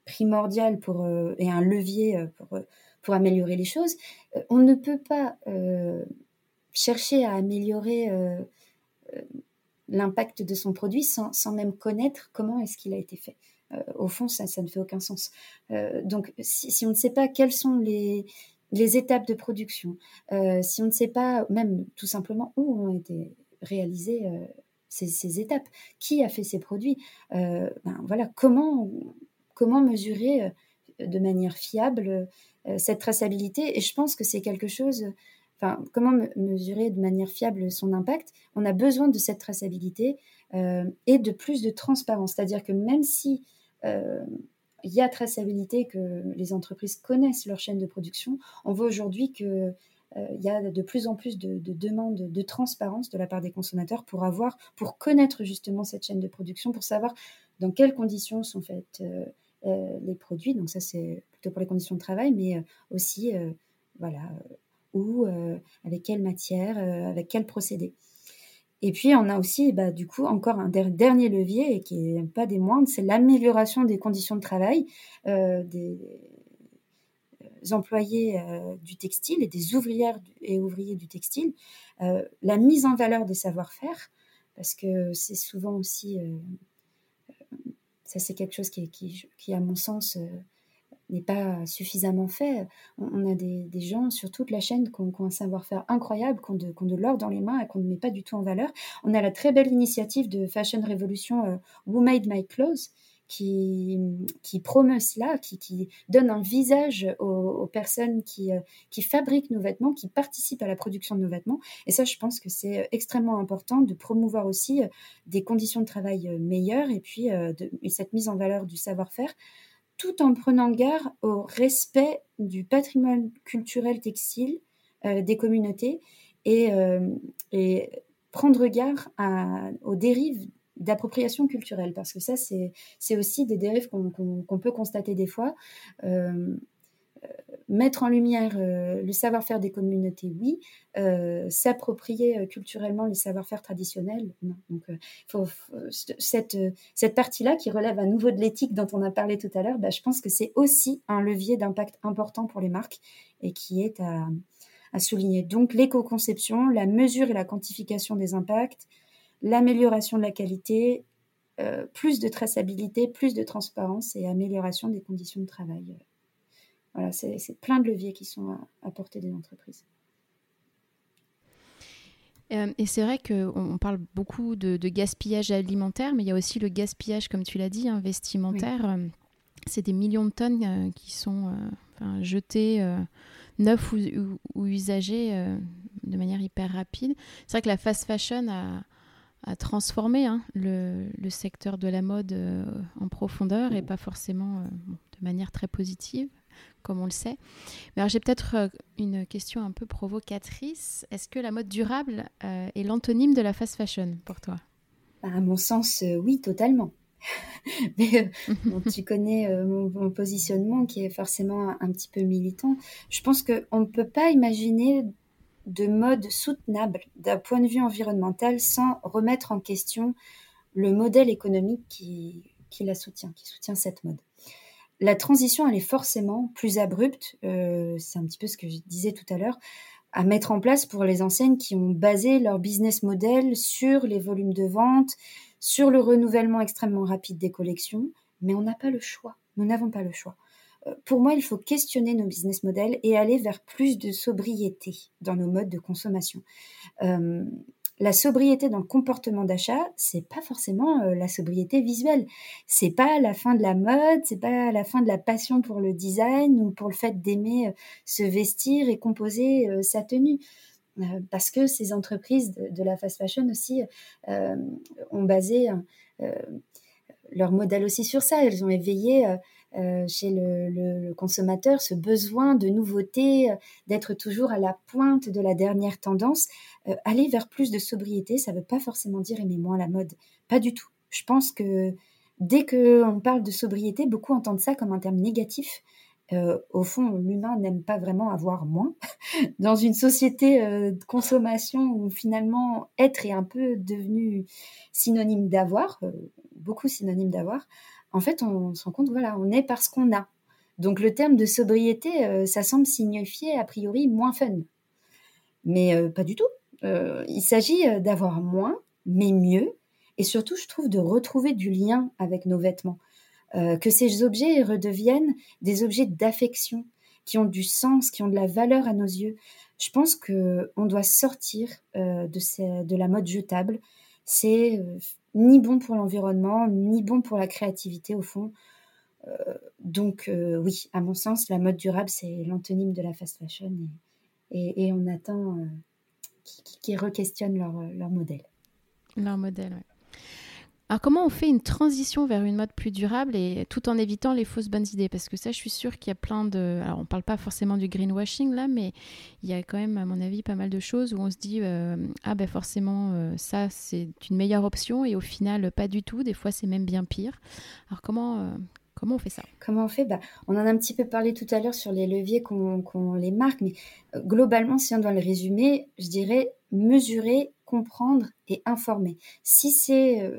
primordial pour, euh, et un levier pour, pour améliorer les choses. on ne peut pas chercher à améliorer l'impact de son produit sans, sans même connaître comment est-ce qu'il a été fait. Euh, au fond, ça, ça ne fait aucun sens. Euh, donc, si, on ne sait pas quelles sont les, les étapes de production, euh, si on ne sait pas même tout simplement où ont été réalisées ces, ces, étapes, qui a fait ces produits, ben, voilà, comment, comment mesurer de manière fiable cette traçabilité Et je pense que c'est quelque chose Enfin, comment mesurer de manière fiable son impact On a besoin de cette traçabilité et de plus de transparence. C'est-à-dire que même si euh, il y a traçabilité, que les entreprises connaissent leur chaîne de production. On voit aujourd'hui qu'il euh, y a de plus en plus de, demandes de transparence de la part des consommateurs pour avoir, pour connaître justement cette chaîne de production, pour savoir dans quelles conditions sont faits euh, les produits. Donc ça, c'est plutôt pour les conditions de travail, mais aussi, voilà, où, avec quelle matière, avec quel procédé. Et puis, on a aussi, bah, du coup, encore un dernier levier, et qui n'est pas des moindres, c'est l'amélioration des conditions de travail euh, des euh, employés euh, du textile et des ouvrières et ouvriers du textile, la mise en valeur des savoir-faire, parce que c'est souvent aussi, ça c'est quelque chose qui, qui, à mon sens, n'est pas suffisamment fait. On, a des, gens sur toute la chaîne qui ont, un savoir-faire incroyable, qui ont de, l'or dans les mains et qu'on ne met pas du tout en valeur. On a la très belle initiative de Fashion Revolution euh, Who Made My Clothes qui, promeut cela, qui, donne un visage aux, personnes qui, euh, qui fabriquent nos vêtements, qui participent à la production de nos vêtements. Et ça, je pense que c'est euh, extrêmement important de promouvoir aussi des conditions de travail meilleures et puis et cette mise en valeur du savoir-faire tout en prenant garde au respect du patrimoine culturel textile euh, des communautés et, euh, prendre garde aux dérives d'appropriation culturelle, parce que ça, c'est aussi des dérives qu'on peut constater des fois. Euh, mettre en lumière euh, le savoir-faire des communautés, oui. Euh, s'approprier euh, culturellement les savoir-faire traditionnels, non. Donc, faut, cette, cette partie-là qui relève à nouveau de l'éthique dont on a parlé tout à l'heure, bah, je pense que c'est aussi un levier d'impact important pour les marques et qui est à, à souligner. Donc, l'éco-conception, la mesure et la quantification des impacts, l'amélioration de la qualité, plus de traçabilité, plus de transparence et amélioration des conditions de travail voilà, c'est plein de leviers qui sont à, portée des entreprises. Euh, et c'est vrai qu'on parle beaucoup de, gaspillage alimentaire, mais il y a aussi le gaspillage, comme tu l'as dit, hein, vestimentaire. Euh, c'est des millions de tonnes euh, qui sont jetées neufs ou, usagés de manière hyper rapide. C'est vrai que la fast fashion a, transformé hein, le, secteur de la mode en profondeur et pas forcément de manière très positive comme on le sait. Mais alors j'ai peut-être euh, une question un peu provocatrice. Est-ce que la mode durable euh, est l'antonyme de la fast fashion pour toi? Bah, À mon sens, euh, oui, totalement. Mais tu connais mon, positionnement qui est forcément un, petit peu militant. Je pense qu'on ne peut pas imaginer de mode soutenable d'un point de vue environnemental sans remettre en question le modèle économique qui la soutient, qui soutient cette mode la transition, elle est forcément plus abrupte, euh, c'est un petit peu ce que je disais tout à l'heure, à mettre en place pour les enseignes qui ont basé leur business model sur les volumes de vente, sur le renouvellement extrêmement rapide des collections, mais on n'a pas le choix. Nous n'avons pas le choix. Pour moi, il faut questionner nos business models et aller vers plus de sobriété dans nos modes de consommation. Euh, la sobriété dans le comportement d'achat, c'est pas forcément euh, la sobriété visuelle. C'est pas la fin de la mode, c'est pas la fin de la passion pour le design ou pour le fait d'aimer euh, se vestir et composer sa tenue. parce que ces entreprises de, la fast fashion aussi ont basé leur modèle aussi sur ça. Elles ont éveillé euh, chez le, consommateur ce besoin de nouveauté, euh, d'être toujours à la pointe de la dernière tendance. Euh, aller vers plus de sobriété, ça ne veut pas forcément dire aimer moins la mode. Pas du tout. Je pense que dès qu'on parle de sobriété, beaucoup entendent ça comme un terme négatif. au fond, l'humain n'aime pas vraiment avoir moins. Dans une société de consommation où finalement être est un peu devenu synonyme d'avoir, beaucoup synonyme d'avoir, en fait, on se rend compte, voilà, on est parce qu'on a. Donc le terme de sobriété, euh, ça semble signifier a priori moins fun. Mais euh, pas du tout. Euh, il s'agit d'avoir moins, mais mieux. Et surtout, je trouve de retrouver du lien avec nos vêtements. que ces objets redeviennent des objets d'affection, qui ont du sens, qui ont de la valeur à nos yeux. Je pense qu'on doit sortir de, de la mode jetable. C'est ni bon pour l'environnement, ni bon pour la créativité au fond. Euh, donc euh, oui, à mon sens, la mode durable, c'est l'antonyme de la fast fashion et, on attend euh, qu'ils requestionnent leur, leur modèle. Leur modèle, oui. Alors comment on fait une transition vers une mode plus durable et tout en évitant les fausses bonnes idées? Parce que ça, je suis sûre qu'il y a plein de... Alors on parle pas forcément du greenwashing là, mais il y a quand même, à mon avis, pas mal de choses où on se dit, euh, ah ben forcément, euh, ça c'est une meilleure option et au final, pas du tout. Des fois, c'est même bien pire. Alors comment... Euh, comment on fait ça? Comment on fait? Bah, On en a un petit peu parlé tout à l'heure sur les leviers qu'on les marque, mais globalement, si on doit le résumer, je dirais mesurer, comprendre et informer. Si c'est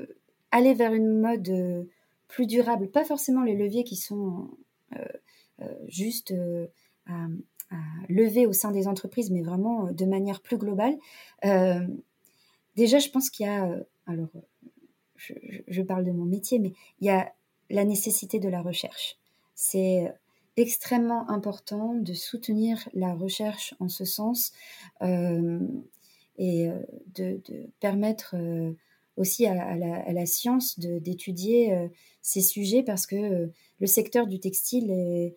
aller vers une mode euh, plus durable, pas forcément les leviers qui sont euh, euh, juste à, lever au sein des entreprises, mais vraiment de manière plus globale. déjà, je pense qu'il y a, alors je, parle de mon métier, mais il y a la nécessité de la recherche. C'est extrêmement important de soutenir la recherche en ce sens et de, permettre aussi à, la, science d'étudier euh, ces sujets parce que euh, le secteur du textile est,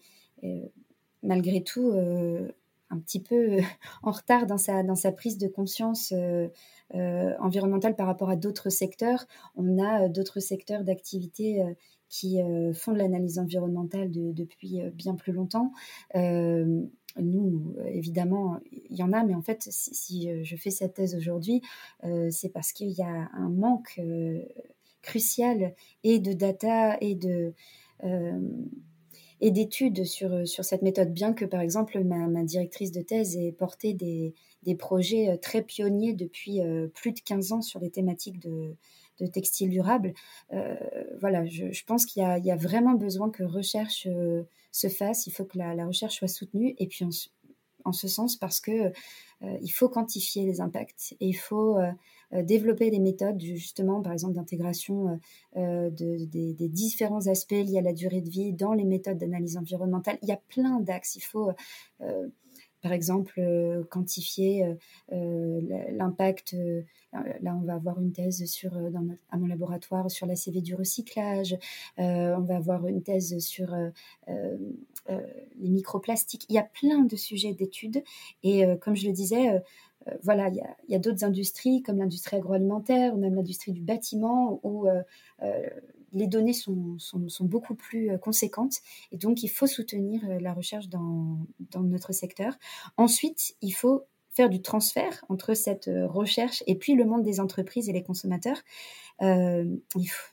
malgré tout euh, un petit peu en retard dans sa, dans sa prise de conscience environnementale par rapport à d'autres secteurs. On a d'autres secteurs d'activité qui font de l'analyse environnementale depuis bien plus longtemps nous, évidemment, il y en a, mais en fait, si, je fais cette thèse aujourd'hui, euh, c'est parce qu'il y a un manque euh, crucial et de data et de euh, et d'études sur, sur cette méthode, bien que par exemple ma, directrice de thèse ait porté des, des projets très pionniers depuis plus de 15 ans sur les thématiques de, de textile durable. Euh, voilà, je, pense qu'il y, a vraiment besoin que recherche euh, se fasse. Il faut que la, recherche soit soutenue. Et puis en, ce sens, parce que euh, il faut quantifier les impacts et il faut développer des méthodes justement, par exemple, d'intégration des différents aspects liés à la durée de vie dans les méthodes d'analyse environnementale. Il y a plein d'axes. Il faut par exemple, euh, quantifier euh, euh, l'impact. là, on va avoir une thèse sur, à mon laboratoire sur la CV du recyclage. on va avoir une thèse sur les microplastiques. Il y a plein de sujets d'études et comme je le disais, voilà, il y a, d'autres industries comme l'industrie agroalimentaire ou même l'industrie du bâtiment où les données sont, sont, beaucoup plus conséquentes et donc il faut soutenir la recherche dans, dans notre secteur. Ensuite, il faut faire du transfert entre cette recherche et puis le monde des entreprises et les consommateurs. Euh,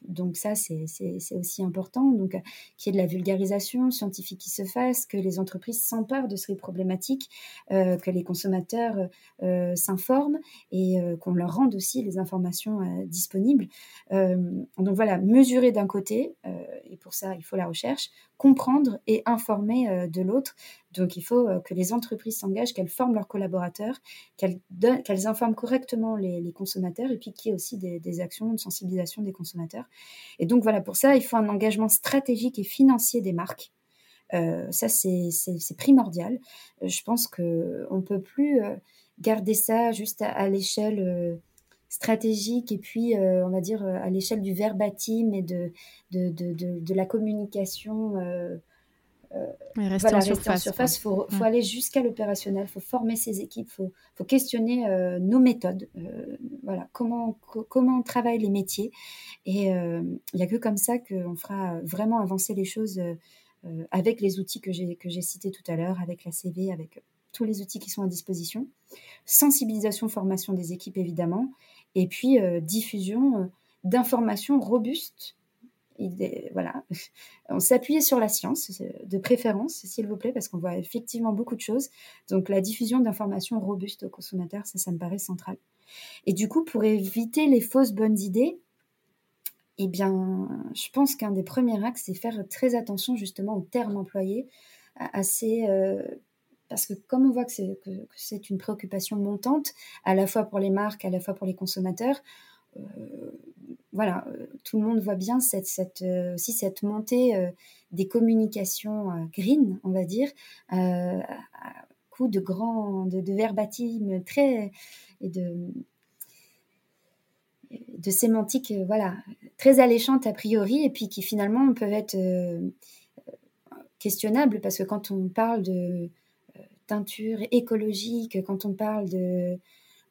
donc ça, c'est aussi important. Donc qu'il y ait de la vulgarisation scientifique qui se fasse, que les entreprises s'emparent de ces problématiques, euh, que les consommateurs euh, s'informent et qu'on leur rende aussi les informations disponibles. donc voilà, mesurer d'un côté, et pour ça, il faut la recherche, comprendre et informer de l'autre. Donc il faut que les entreprises s'engagent, qu'elles forment leurs collaborateurs, qu'elles informent correctement les, consommateurs et puis qu'il y ait aussi des, actions de sensibilisation des consommateurs. Et donc voilà, pour ça, il faut un engagement stratégique et financier des marques. Euh, ça, c'est primordial. Euh, je pense qu'on ne peut plus euh, garder ça juste à, l'échelle stratégique et puis, on va dire, à l'échelle du verbatim et de, de, de, de la communication euh, rester en surface. Il faut, faut, aller jusqu'à l'opérationnel, il faut former ses équipes, il faut, faut, questionner euh, nos méthodes, euh, voilà, comment, comment on travaille les métiers. Et il n'y a que comme ça qu'on fera vraiment avancer les choses avec les outils que j'ai cités tout à l'heure, avec la CV, avec tous les outils qui sont à disposition. Sensibilisation, formation des équipes, évidemment. Et puis, diffusion d'informations robustes voilà, on s'appuyait sur la science, de préférence, s'il vous plaît, parce qu'on voit effectivement beaucoup de choses. Donc la diffusion d'informations robustes aux consommateurs, ça, ça me paraît central. Et du coup, pour éviter les fausses bonnes idées, eh bien, je pense qu'un des premiers axes, c'est faire très attention justement aux termes employés, assez, euh, parce que comme on voit que c'est une préoccupation montante, à la fois pour les marques, à la fois pour les consommateurs, euh, voilà, euh, tout le monde voit bien cette, cette, euh, aussi cette montée des communications green, on va dire, à coup de grands, de, de très et de de sémantique, voilà, très alléchante a priori, et puis qui finalement peuvent être questionnables parce que quand on parle de teinture écologique, quand on parle de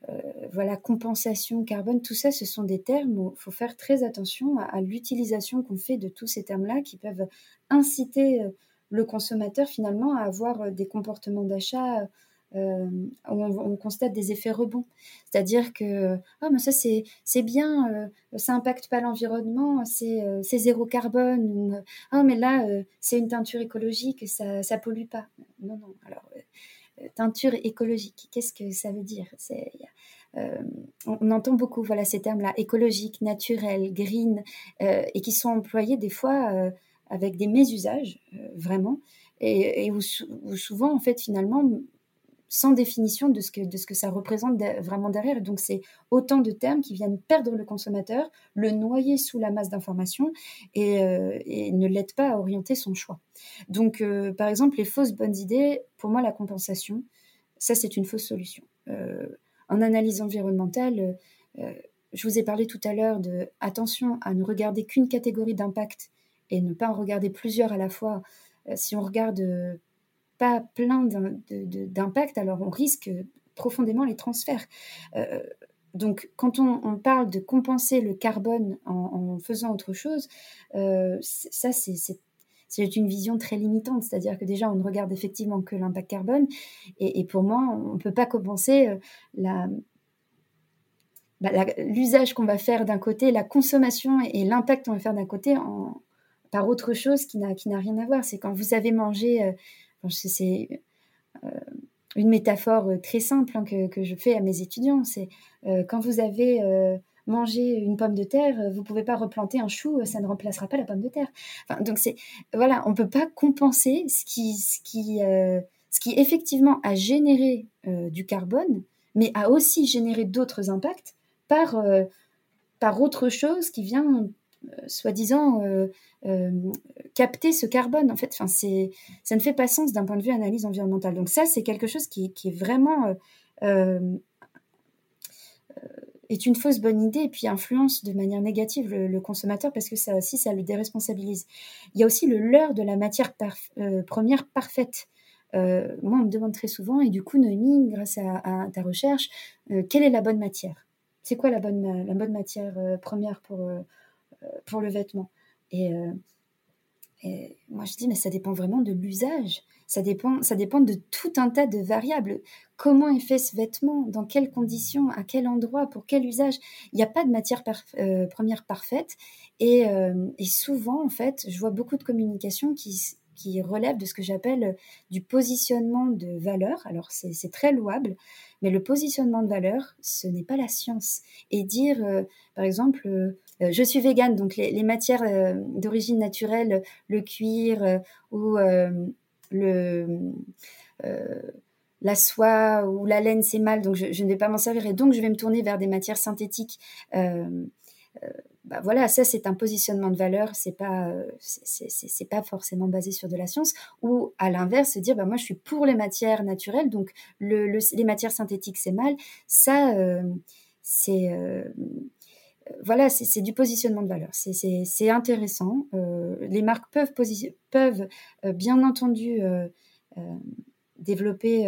euh, voilà, compensation carbone, tout ça, ce sont des termes où il faut faire très attention à, l'utilisation qu'on fait de tous ces termes-là qui peuvent inciter euh, le consommateur finalement à avoir euh, des comportements d'achat où on, constate des effets rebonds. C'est-à-dire que ah, mais ça c'est bien, ça impacte pas l'environnement, c'est zéro carbone, ah, mais là c'est une teinture écologique, ça ça pollue pas. Non, non, alors teinture écologique, qu'est-ce que ça veut dire? Euh, on entend beaucoup voilà ces termes-là, écologique, naturel, green, euh, et qui sont employés des fois euh, avec des mésusages, vraiment, et, où, souvent, en fait, finalement, sans définition de ce que, de ce que ça représente vraiment derrière. Donc, c'est autant de termes qui viennent perdre le consommateur, le noyer sous la masse d'informations et, et, ne l'aident pas à orienter son choix. Donc, par exemple, les fausses bonnes idées, pour moi, la compensation, ça, c'est une fausse solution en analyse environnementale, euh, je vous ai parlé tout à l'heure de attention à ne regarder qu'une catégorie d'impact et ne pas en regarder plusieurs à la fois. Euh, si on regarde euh, pas plein d'impacts, alors on risque profondément les transferts. donc, quand on, parle de compenser le carbone en, faisant autre chose, ça, c'est une vision très limitante. C'est-à-dire que déjà, on ne regarde effectivement que l'impact carbone. Et, pour moi, on ne peut pas compenser la, bah, l'usage qu'on va faire d'un côté, la consommation et, l'impact qu'on va faire d'un côté par autre chose qui n'a rien à voir. C'est quand vous avez mangé, euh, c'est euh, une métaphore euh, très simple hein, que, que, je fais à mes étudiants, c'est quand vous avez mangé une pomme de terre, vous pouvez pas replanter un chou, ça ne remplacera pas la pomme de terre. Enfin, donc c'est voilà, on peut pas compenser ce qui, ce qui, ce qui effectivement a généré du carbone, mais a aussi généré d'autres impacts par, euh, par autre chose qui vient, euh, soi-disant, euh, capter ce carbone. En fait, enfin, ça ne fait pas sens d'un point de vue analyse environnementale. Donc ça, c'est quelque chose qui, est vraiment est une fausse bonne idée et puis influence de manière négative le, consommateur parce que ça aussi, ça le déresponsabilise. Il y a aussi le leurre de la matière première parfaite. moi, on me demande très souvent, et du coup, Noémie, grâce à, ta recherche, quelle est la bonne matière? C'est quoi la bonne, la bonne matière première pour, pour le vêtement et, et, moi, je dis, mais ça dépend vraiment de l'usage. Ça dépend, ça dépend de tout un tas de variables. Comment est fait ce vêtement? Dans quelles conditions? À quel endroit? Pour quel usage? Il n'y a pas de matière euh, première parfaite. Euh, et, souvent, en fait, je vois beaucoup de communication qui, qui relève de ce que j'appelle du positionnement de valeur. Alors, c'est très louable, mais le positionnement de valeur, ce n'est pas la science. Et dire, euh, par exemple, je suis végane, donc les, matières d'origine naturelle, le cuir ou le, euh, la soie ou la laine, c'est mal, donc je, ne vais pas m'en servir et donc je vais me tourner vers des matières synthétiques. Euh, euh, bah voilà, ça c'est un positionnement de valeur, c'est pas c'est pas forcément basé sur de la science. Ou à l'inverse, se dire bah moi je suis pour les matières naturelles, donc le, les matières synthétiques c'est mal. Ça c'est voilà, c'est du positionnement de valeur. C'est intéressant. Euh, les marques peuvent, euh, bien entendu euh, développer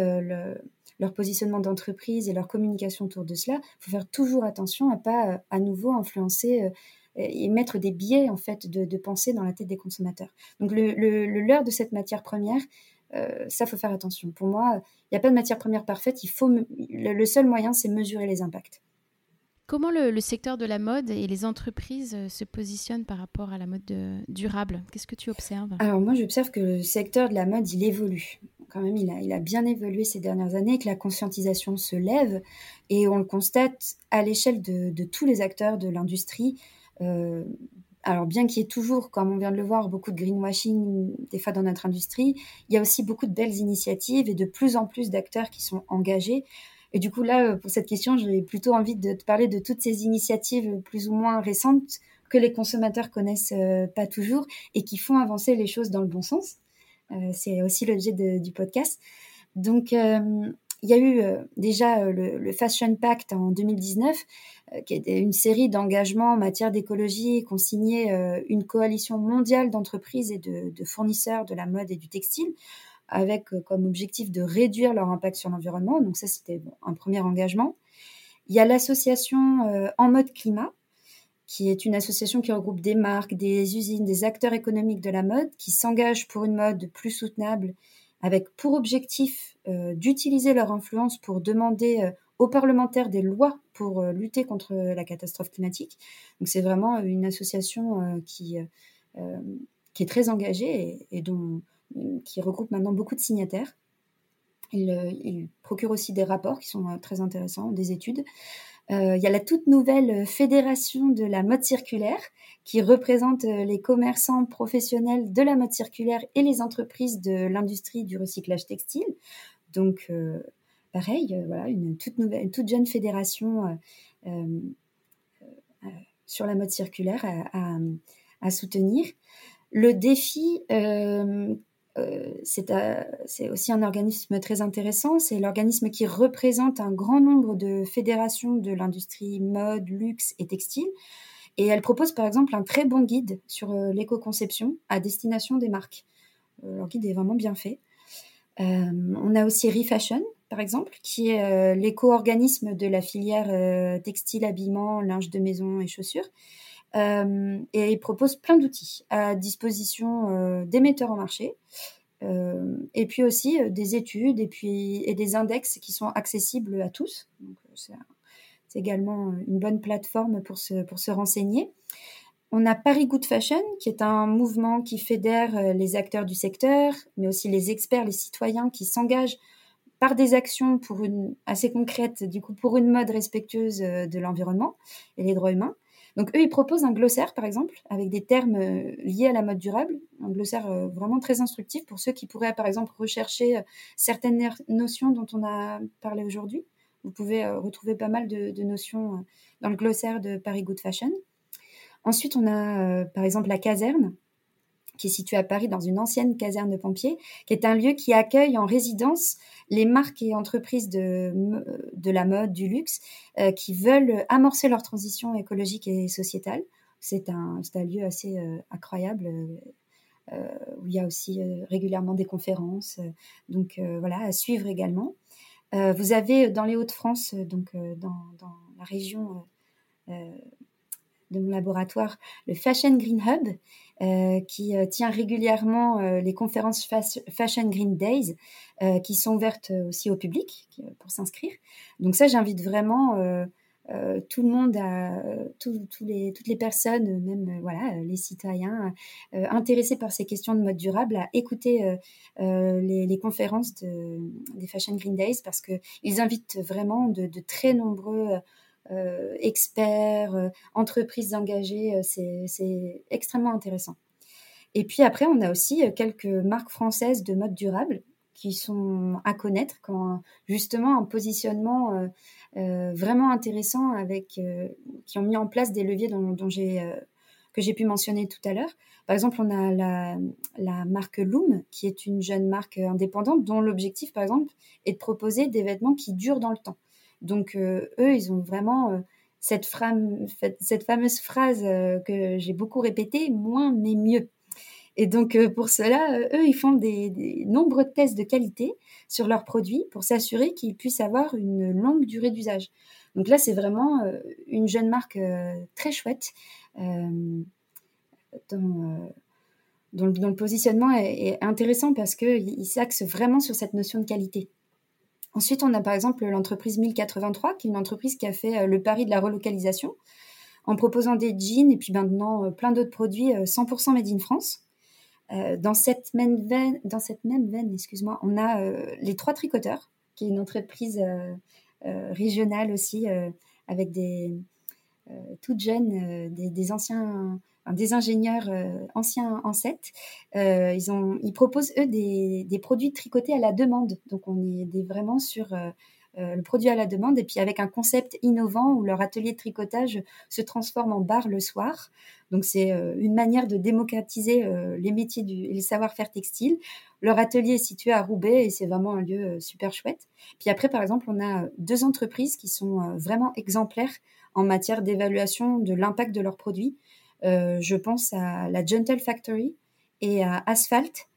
leur positionnement d'entreprise et leur communication autour de cela. Il faut faire toujours attention à pas à nouveau influencer et mettre des biais en fait de, pensée dans la tête des consommateurs. Donc le, leurre de cette matière première, ça faut faire attention. Pour moi, il n'y a pas de matière première parfaite. Il faut le seul moyen, c'est mesurer les impacts. Comment le, secteur de la mode et les entreprises euh, se positionnent par rapport à la mode euh, durable? Qu'est-ce que tu observes? Alors moi, j'observe que le secteur de la mode, il évolue. Quand même, il a, bien évolué ces dernières années, que la conscientisation se lève et on le constate à l'échelle de, tous les acteurs de l'industrie. Euh, alors bien qu'il y ait toujours, comme on vient de le voir, beaucoup de greenwashing des fois dans notre industrie, il y a aussi beaucoup de belles initiatives et de plus en plus d'acteurs qui sont engagés. Et du coup, là, euh, pour cette question, j'ai plutôt envie de te parler de toutes ces initiatives plus ou moins récentes que les consommateurs connaissent euh, pas toujours et qui font avancer les choses dans le bon sens. Euh, c'est aussi l'objet du podcast. Donc, il y a eu déjà le, Fashion Pact en 2019, qui était une série d'engagements en matière d'écologie qu'ont signé une coalition mondiale d'entreprises et de, de, fournisseurs de la mode et du textile avec euh, comme objectif de réduire leur impact sur l'environnement. Donc ça, c'était un premier engagement. Il y a l'association euh, En mode climat, qui est une association qui regroupe des marques, des usines, des acteurs économiques de la mode, qui s'engagent pour une mode plus soutenable, avec pour objectif euh, d'utiliser leur influence pour demander aux parlementaires des lois pour lutter contre la catastrophe climatique. Donc c'est vraiment une association qui, qui est très engagée et dont qui regroupe maintenant beaucoup de signataires. Il, euh, procure aussi des rapports qui sont euh, très intéressants, des études. Euh, il y a la toute nouvelle fédération de la mode circulaire qui représente les commerçants professionnels de la mode circulaire et les entreprises de l'industrie du recyclage textile. Donc, pareil, voilà, une toute nouvelle, une toute jeune fédération sur la mode circulaire à, soutenir. Le défi c'est aussi un organisme très intéressant. C'est l'organisme qui représente un grand nombre de fédérations de l'industrie mode, luxe et textile. Et elle propose par exemple un très bon guide sur euh, l'éco-conception à destination des marques. Euh, leur guide est vraiment bien fait. on a aussi Refashion, par exemple, qui est l'éco-organisme de la filière textile, habillement, linge de maison et chaussures. Euh, et il propose plein d'outils à disposition euh, des metteurs en marché. Euh, et puis aussi des études et des index qui sont accessibles à tous. c'est, également une bonne plateforme pour se, renseigner. On a Paris Good Fashion, qui est un mouvement qui fédère les acteurs du secteur, mais aussi les experts, les citoyens qui s'engagent par des actions pour une, assez concrètes, pour une mode respectueuse de l'environnement et les droits humains. Donc eux, ils proposent un glossaire, par exemple, avec des termes euh, liés à la mode durable, un glossaire euh, vraiment très instructif pour ceux qui pourraient, par exemple, rechercher euh, certaines notions dont on a parlé aujourd'hui. Vous pouvez retrouver pas mal de, notions dans le glossaire de Paris Good Fashion. Ensuite, on a, par exemple, la caserne, qui est situé à Paris dans une ancienne caserne de pompiers, qui est un lieu qui accueille en résidence les marques et entreprises de, de la mode, du luxe, euh, qui veulent amorcer leur transition écologique et sociétale. C'est un, un, lieu assez euh, incroyable. Euh, où il y a aussi régulièrement des conférences, donc voilà, à suivre également. vous avez dans les Hauts-de-France, donc dans, dans, la région de mon laboratoire, le Fashion Green Hub, euh, qui euh, tient régulièrement euh, les conférences Fashion Green Days, qui sont ouvertes aussi au public pour s'inscrire. Donc ça, j'invite vraiment tout le monde, toutes les personnes, même voilà, les citoyens intéressés par ces questions de mode durable, à écouter les, conférences de, des Fashion Green Days parce qu'ils invitent vraiment de, très nombreux experts, euh, entreprises engagées. Euh, c'est extrêmement intéressant. Et puis après, on a aussi quelques marques françaises de mode durable qui sont à connaître, quand justement un positionnement vraiment intéressant avec, qui ont mis en place des leviers que j'ai pu mentionner tout à l'heure. Par exemple, on a la, marque Loom, qui est une jeune marque indépendante dont l'objectif, par exemple, est de proposer des vêtements qui durent dans le temps. Donc, euh, eux, ils ont vraiment euh, cette, fameuse phrase euh, que j'ai beaucoup répétée, moins mais mieux. Et donc, pour cela, eux, ils font des, nombreux tests de qualité sur leurs produits pour s'assurer qu'ils puissent avoir une longue durée d'usage. Donc là, c'est vraiment une jeune marque très chouette dont, le positionnement est, intéressant parce qu'il s'axe vraiment sur cette notion de qualité. Ensuite, on a par exemple l'entreprise 1083, qui est une entreprise qui a fait euh, le pari de la relocalisation en proposant des jeans et puis maintenant euh, plein d'autres produits 100% euh, made in France. dans cette même veine, dans cette même veine, excuse-moi, on a les trois tricoteurs, qui est une entreprise régionale aussi avec des toutes jeunes, des, anciens des ingénieurs anciens en 7. ils, ont, ils proposent, eux, des, produits tricotés à la demande. Donc, on est vraiment sur le produit à la demande et puis avec un concept innovant où leur atelier de tricotage se transforme en bar le soir. Donc, c'est une manière de démocratiser les métiers du, et le savoir-faire textile. Leur atelier est situé à Roubaix et c'est vraiment un lieu super chouette. Puis après, par exemple, on a deux entreprises qui sont vraiment exemplaires en matière d'évaluation de l'impact de leurs produits. Euh, je pense à la Gentle Factory et à Asphalt,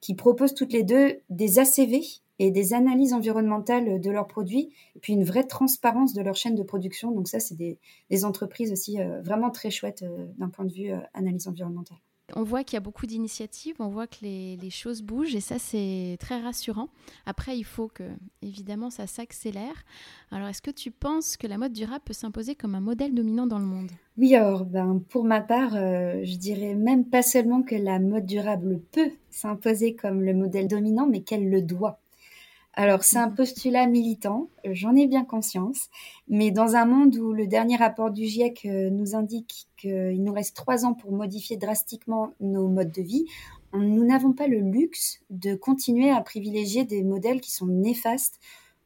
qui proposent toutes les deux des ACV et des analyses environnementales de leurs produits, puis une vraie transparence de leur chaîne de production. Donc ça, c'est des, entreprises aussi euh, vraiment très chouettes euh, d'un point de vue analyse environnementale. On voit qu'il y a beaucoup d'initiatives, on voit que les, choses bougent et ça c'est très rassurant. Après, il faut que évidemment ça s'accélère. Alors, est-ce que tu penses que la mode durable peut s'imposer comme un modèle dominant dans le monde? Oui, alors ben, pour ma part, euh, je dirais même pas seulement que la mode durable peut s'imposer comme le modèle dominant, mais qu'elle le doit. Alors, c'est un mhm. postulat militant, j'en ai bien conscience, mais dans un monde où le dernier rapport du GIEC euh, nous indique qu'il nous reste trois ans pour modifier drastiquement nos modes de vie, nous n'avons pas le luxe de continuer à privilégier des modèles qui sont néfastes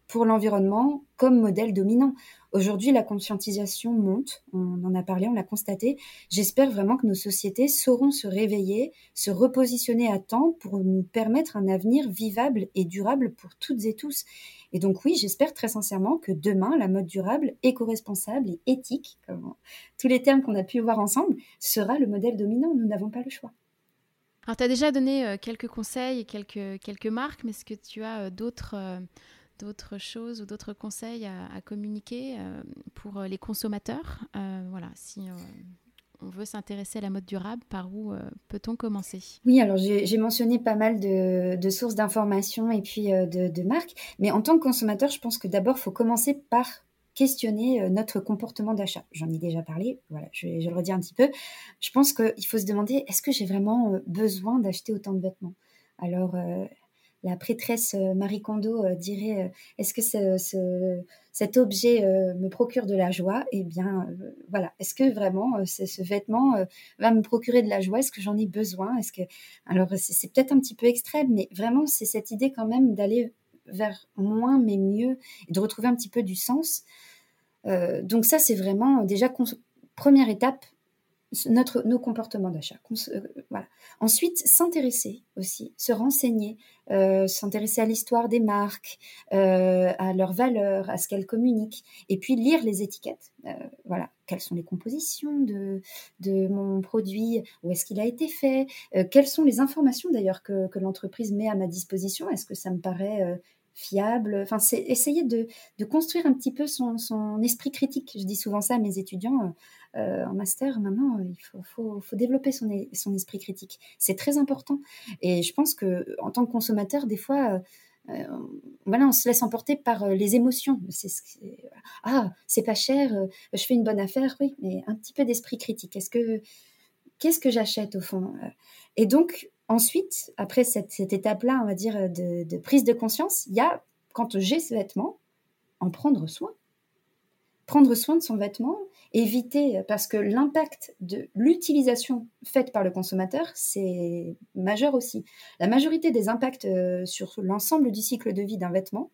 pour l'environnement comme modèle dominant. Aujourd'hui, la conscientisation monte, on en a parlé, on l'a constaté. J'espère vraiment que nos sociétés sauront se réveiller, se repositionner à temps pour nous permettre un avenir vivable et durable pour toutes et tous. Et donc oui, j'espère très sincèrement que demain, la mode durable, éco-responsable et éthique, comme tous les termes qu'on a pu voir ensemble, sera le modèle dominant. Nous n'avons pas le choix. Alors, tu as déjà donné euh, quelques conseils et quelques, quelques marques, mais est-ce que tu as euh, d'autres... D'autres choses ou d'autres conseils à, communiquer euh, pour euh, les consommateurs euh, Voilà, si on veut s'intéresser à la mode durable, par où peut-on commencer? Oui, alors j'ai mentionné pas mal de, sources d'informations et puis de, marques, mais en tant que consommateur, je pense que d'abord, il faut commencer par questionner notre comportement d'achat. J'en ai déjà parlé, voilà, je, je, le redis un petit peu. Je pense qu'il faut se demander, est-ce que j'ai vraiment besoin d'acheter autant de vêtements? Alors, la prêtresse euh, Marie Kondo euh, dirait euh, est-ce que cet objet me procure de la joie? Eh bien, voilà. Est-ce que vraiment ce vêtement va me procurer de la joie? Est-ce que j'en ai besoin? Est-ce que alors c'est peut-être un petit peu extrême, mais vraiment c'est cette idée quand même d'aller vers moins mais mieux et de retrouver un petit peu du sens. donc ça c'est vraiment déjà première étape notre, nos comportements d'achat. Euh. Ensuite, s'intéresser aussi, se renseigner, euh, s'intéresser à l'histoire des marques, euh, à leurs valeurs, à ce qu'elles communiquent, et puis lire les étiquettes. voilà, quelles sont les compositions de, mon produit, où est-ce qu'il a été fait, quelles sont les informations d'ailleurs que, l'entreprise met à ma disposition? Est-ce que ça me paraît fiable? Enfin, c'est essayer de, construire un petit peu son, son, esprit critique. Je dis souvent ça à mes étudiants en master. Maintenant, il faut, développer son, esprit critique. C'est très important. Et je pense que en tant que consommateur, des fois, euh, voilà, on se laisse emporter par euh, les émotions. Ah, c'est pas cher, je fais une bonne affaire, oui, mais un petit peu d'esprit critique. Est-ce que qu'est-ce que j'achète au fond Et donc, Ensuite, après cette, étape-là, on va dire, de, prise de conscience, il y a, quand j'ai ce vêtement, en prendre soin. Prendre soin de son vêtement, éviter, parce que l'impact de l'utilisation faite par le consommateur, c'est majeur aussi. La majorité des impacts euh, sur l'ensemble du cycle de vie d'un vêtement,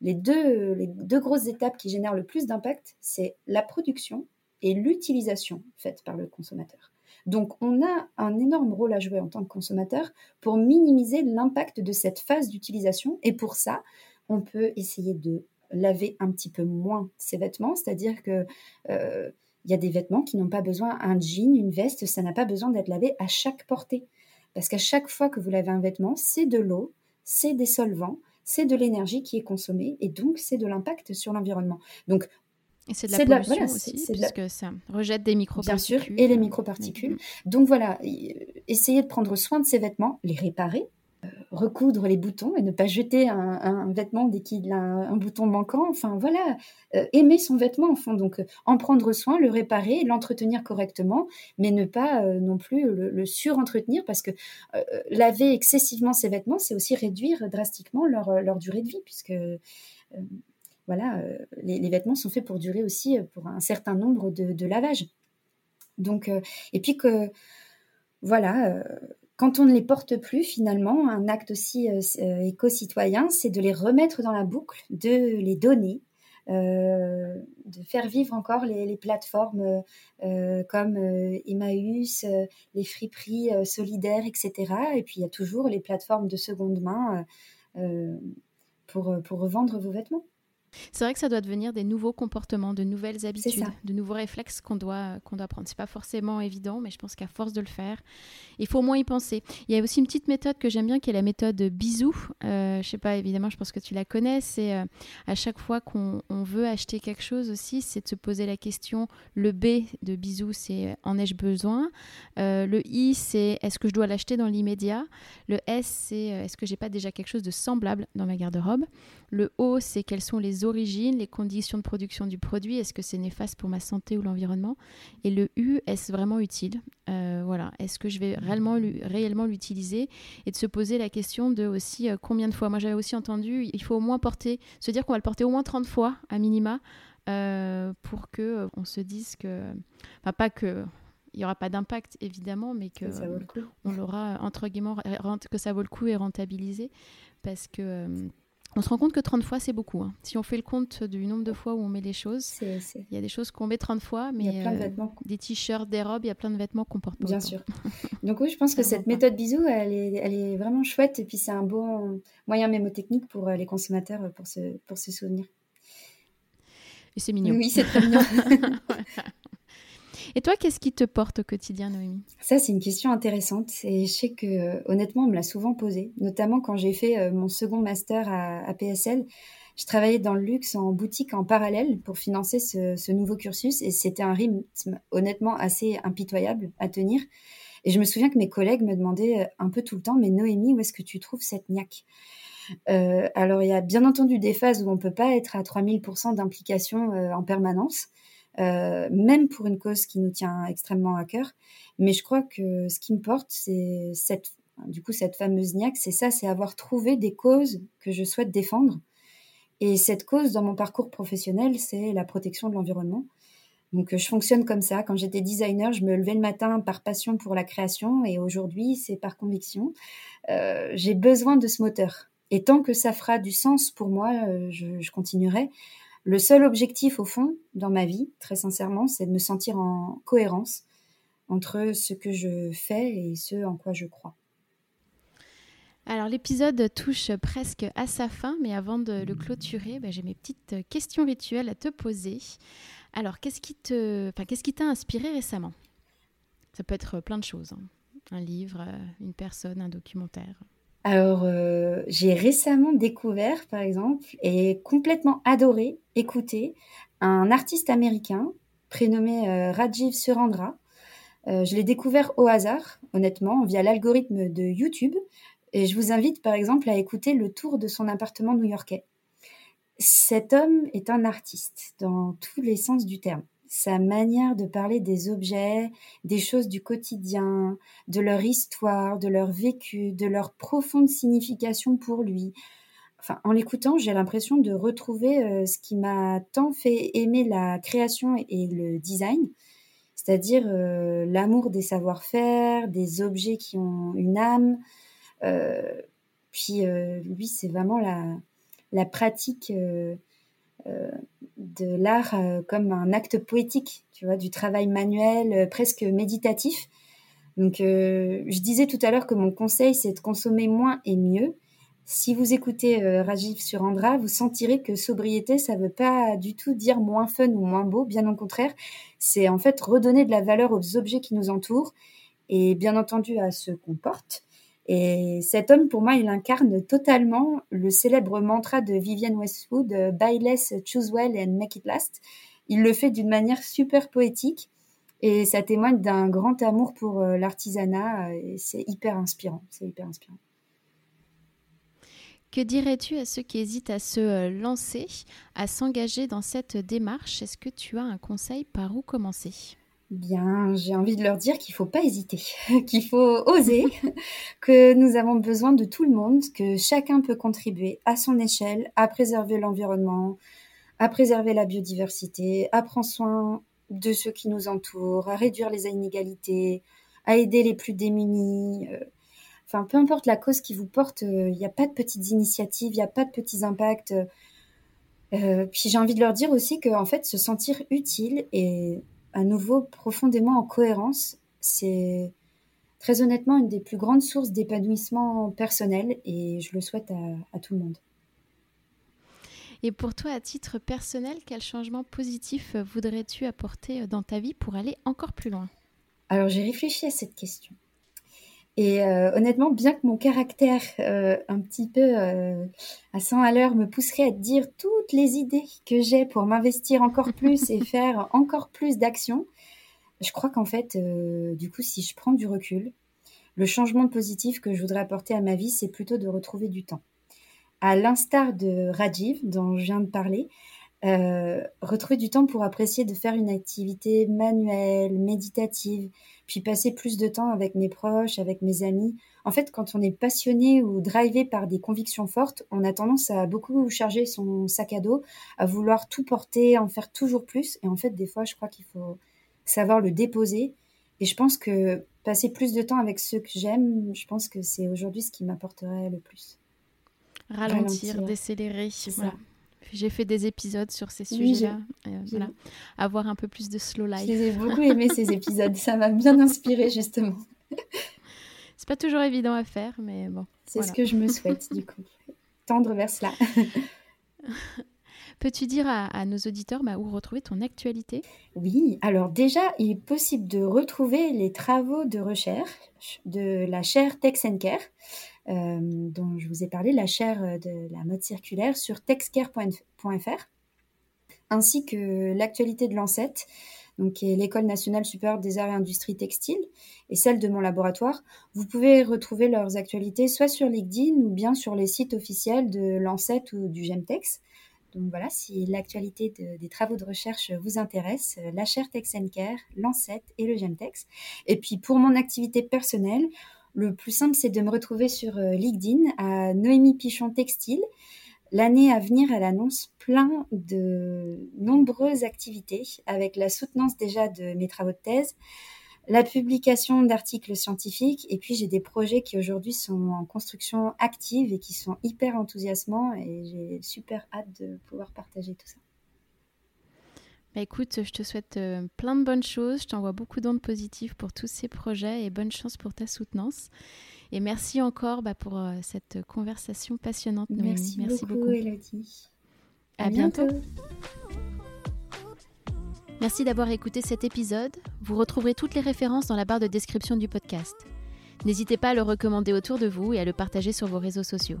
les deux, les deux grosses étapes qui génèrent le plus d'impact, c'est la production et l'utilisation faite par le consommateur. Donc on a un énorme rôle à jouer en tant que consommateur pour minimiser l'impact de cette phase d'utilisation. Et pour ça, on peut essayer de laver un petit peu moins ses vêtements, c'est-à-dire que euh, il y a des vêtements qui n'ont pas besoin un jean, une veste, ça n'a pas besoin d'être lavé à chaque portée. Parce qu'à chaque fois que vous lavez un vêtement, c'est de l'eau, c'est des solvants, c'est de l'énergie qui est consommée et donc c'est de l'impact sur l'environnement. Donc et c'est de la pollution aussi, puisque ça rejette des microparticules. Bien sûr, et les microparticules. Mm-hmm. Donc voilà, essayer de prendre soin de ses vêtements, les réparer, recoudre les boutons et ne pas jeter un, vêtement dès qu'il a un, bouton manquant. Enfin voilà, euh, aimer son vêtement. Donc euh, en prendre soin, le réparer, l'entretenir correctement, mais ne pas non plus le, surentretenir parce que laver excessivement ses vêtements, c'est aussi réduire drastiquement leur, durée de vie puisque voilà, euh, les, vêtements sont faits pour durer aussi euh, pour un certain nombre de, lavages. Donc, euh, et puis voilà, quand on ne les porte plus, finalement, un acte aussi éco-citoyen, c'est de les remettre dans la boucle, de les donner, de faire vivre encore les, plateformes comme Emmaüs, les friperies solidaires, etc. Et puis il y a toujours les plateformes de seconde main pour, pour revendre vos vêtements. C'est vrai que ça doit devenir des nouveaux comportements, de nouvelles habitudes, de nouveaux réflexes qu'on doit, qu'on doit prendre. C'est pas forcément évident, mais je pense qu'à force de le faire, il faut au moins y penser. Il y a aussi une petite méthode que j'aime bien qui est la méthode bisou. Euh, je sais pas, évidemment, je pense que tu la connais. C'est euh, à chaque fois qu'on veut acheter quelque chose aussi, c'est de se poser la question. Le B de bisou, c'est euh, en ai-je besoin? Euh, Le I, c'est est-ce que je dois l'acheter dans l'immédiat? Le S, c'est est-ce que j'ai pas déjà quelque chose de semblable dans ma garde-robe? Le O, c'est quelles sont les origines, les conditions de production du produit, est-ce que c'est néfaste pour ma santé ou l'environnement Et le U, est-ce vraiment utile? Euh, Voilà, est-ce que je vais réellement, réellement l'utiliser Et de se poser la question de aussi euh, combien de fois? Moi j'avais aussi entendu, il faut au moins porter, se dire qu'on va le porter au moins 30 fois à minima euh, pour que on se dise que, enfin pas que il n'y aura pas d'impact évidemment, mais que, on l'aura entre guillemets que ça vaut le coup et rentabilisé. Parce que on se rend compte que 30 fois, c'est beaucoup. Hein. Si on fait le compte du nombre de fois où on met les choses, il y a des choses qu'on met 30 fois, mais il y a plein de euh, vêtements. des t-shirts, des robes, il y a plein de vêtements qu'on porte pas. Bien sûr. Donc oui, je pense que cette méthode bisou, elle est, elle est vraiment chouette et puis c'est un bon moyen mémotechnique pour euh, les consommateurs euh, pour se, pour se souvenir. Et c'est mignon. Oui, c'est très mignon. Et toi, qu'est-ce qui te porte au quotidien, Noémie? Ça, c'est une question intéressante. Et je sais que, euh, honnêtement, on me l'a souvent posée, notamment quand j'ai fait euh, mon second master à, PSL. Je travaillais dans le luxe en boutique en parallèle pour financer ce, nouveau cursus et c'était un rythme honnêtement assez impitoyable à tenir. Et je me souviens que mes collègues me demandaient euh, un peu tout le temps, mais Noémie, où est-ce que tu trouves cette niaque? Alors, il y a bien entendu des phases où on ne peut pas être à 3000% d'implication en permanence. Euh, même pour une cause qui nous tient extrêmement à cœur. Mais je crois que ce qui me porte, c'est cette, du coup, cette fameuse niaque, c'est ça, c'est avoir trouvé des causes que je souhaite défendre. Et cette cause dans mon parcours professionnel, c'est la protection de l'environnement. Donc je fonctionne comme ça. Quand j'étais designer, je me levais le matin par passion pour la création et aujourd'hui, c'est par conviction. Euh, j'ai besoin de ce moteur. Et tant que ça fera du sens pour moi, euh, je continuerai. Le seul objectif, au fond, dans ma vie, très sincèrement, c'est de me sentir en cohérence entre ce que je fais et ce en quoi je crois. Alors l'épisode touche presque à sa fin, mais avant de le clôturer, bah, j'ai mes petites questions rituelles à te poser. Alors qu'est-ce qui te, t'a inspiré récemment? Ça peut être plein de choses, hein. un livre, euh, une personne, un documentaire. Alors euh, j'ai récemment découvert, par exemple, et complètement adoré, écouté un artiste américain prénommé euh, Rajiv Surendra. je l'ai découvert au hasard, honnêtement, via l'algorithme de YouTube. Et je vous invite par exemple à écouter le tour de son appartement new-yorkais. Cet homme est un artiste dans tous les sens du terme. Sa manière de parler des objets, des choses du quotidien, de leur histoire, de leur vécu, de leur profonde signification pour lui. Enfin, en l'écoutant, j'ai l'impression de retrouver euh, ce qui m'a tant fait aimer la création et le design, c'est-à-dire euh, l'amour des savoir-faire, des objets qui ont une âme, euh, puis lui, c'est vraiment la, pratique de l'art comme un acte poétique, tu vois, du travail manuel, presque méditatif. Donc, je disais tout à l'heure que mon conseil, c'est de consommer moins et mieux. Si vous écoutez Rajiv sur Andra, vous sentirez que sobriété, ça ne veut pas du tout dire moins fun ou moins beau, bien au contraire. C'est en fait redonner de la valeur aux objets qui nous entourent et bien entendu à ce qu'on porte. Et cet homme, pour moi, il incarne totalement le célèbre mantra de Vivienne Westwood, euh, Buy less, choose well and make it last. Il le fait d'une manière super poétique et ça témoigne d'un grand amour pour euh, l'artisanat et c'est hyper inspirant. C'est hyper inspirant. Que dirais-tu à ceux qui hésitent à se euh, lancer, à s'engager dans cette démarche? Est-ce que tu as un conseil par où commencer? Bien, j'ai envie de leur dire qu'il faut pas hésiter, qu'il faut oser, que nous avons besoin de tout le monde, que chacun peut contribuer à son échelle à préserver l'environnement, à préserver la biodiversité, à prendre soin de ceux qui nous entourent, à réduire les inégalités, à aider les plus démunis. Euh, enfin, peu importe la cause qui vous porte, euh, il n'y a pas de petites initiatives, il n'y a pas de petits impacts. Euh, puis j'ai envie de leur dire aussi qu'en fait, se sentir utile et à nouveau profondément en cohérence. C'est très honnêtement une des plus grandes sources d'épanouissement personnel et je le souhaite à, tout le monde. Et pour toi, à titre personnel, quel changement positif voudrais-tu apporter dans ta vie pour aller encore plus loin? Alors j'ai réfléchi à cette question. Et euh, honnêtement, bien que mon caractère euh, un petit peu euh, à 100 à l'heure me pousserait à dire toutes les idées que j'ai pour m'investir encore plus et faire encore plus d'actions, je crois qu'en fait, du coup, si je prends du recul, le changement positif que je voudrais apporter à ma vie, c'est plutôt de retrouver du temps. À l'instar de Rajiv, dont je viens de parler, retrouver du temps pour apprécier de faire une activité manuelle, méditative, puis passer plus de temps avec mes proches, avec mes amis. En fait, quand on est passionné ou drivé par des convictions fortes, on a tendance à beaucoup charger son sac à dos, à vouloir tout porter, en faire toujours plus. Et en fait, des fois, je crois qu'il faut savoir le déposer. Et je pense que passer plus de temps avec ceux que j'aime, je pense que c'est aujourd'hui ce qui m'apporterait le plus. Ralentir, décélérer. Voilà. J'ai fait des épisodes sur ces sujets-là. Euh, voilà. Avoir un peu plus de slow life. J'ai beaucoup aimé ces épisodes. Ça m'a bien inspiré, justement. C'est pas toujours évident à faire, mais bon. C'est ce que je me souhaite, du coup. Tendre vers cela. Peux-tu dire à, nos auditeurs bah, où retrouver ton actualité? Oui, alors déjà, il est possible de retrouver les travaux de recherche de la chaire Tex Care euh, dont je vous ai parlé, la chaire de la mode circulaire sur texcare.fr, ainsi que l'actualité de l'ANSET, donc l'École nationale supérieure des arts et industries textiles, et celle de mon laboratoire. Vous pouvez retrouver leurs actualités soit sur LinkedIn ou bien sur les sites officiels de l'ANSET ou du GEMTEX. Donc voilà, si l'actualité des travaux de recherche vous intéresse, la chaire Tex Care, et le GEMTEX. Et puis pour mon activité personnelle, le plus simple, c'est de me retrouver sur euh, LinkedIn à Noémie Pichon Textile. L'année à venir, elle annonce plein de nombreuses activités avec la soutenance déjà de mes travaux de thèse, la publication d'articles scientifiques et puis j'ai des projets qui aujourd'hui sont en construction active et qui sont hyper enthousiasmants et j'ai super hâte de pouvoir partager tout ça. Bah écoute, je te souhaite euh, plein de bonnes choses. Je t'envoie beaucoup d'ondes positives pour tous ces projets et bonne chance pour ta soutenance. Et merci encore bah, pour euh, cette conversation passionnante. Merci, merci beaucoup, Elodie. À, bientôt. Merci d'avoir écouté cet épisode. Vous retrouverez toutes les références dans la barre de description du podcast. N'hésitez pas à le recommander autour de vous et à le partager sur vos réseaux sociaux.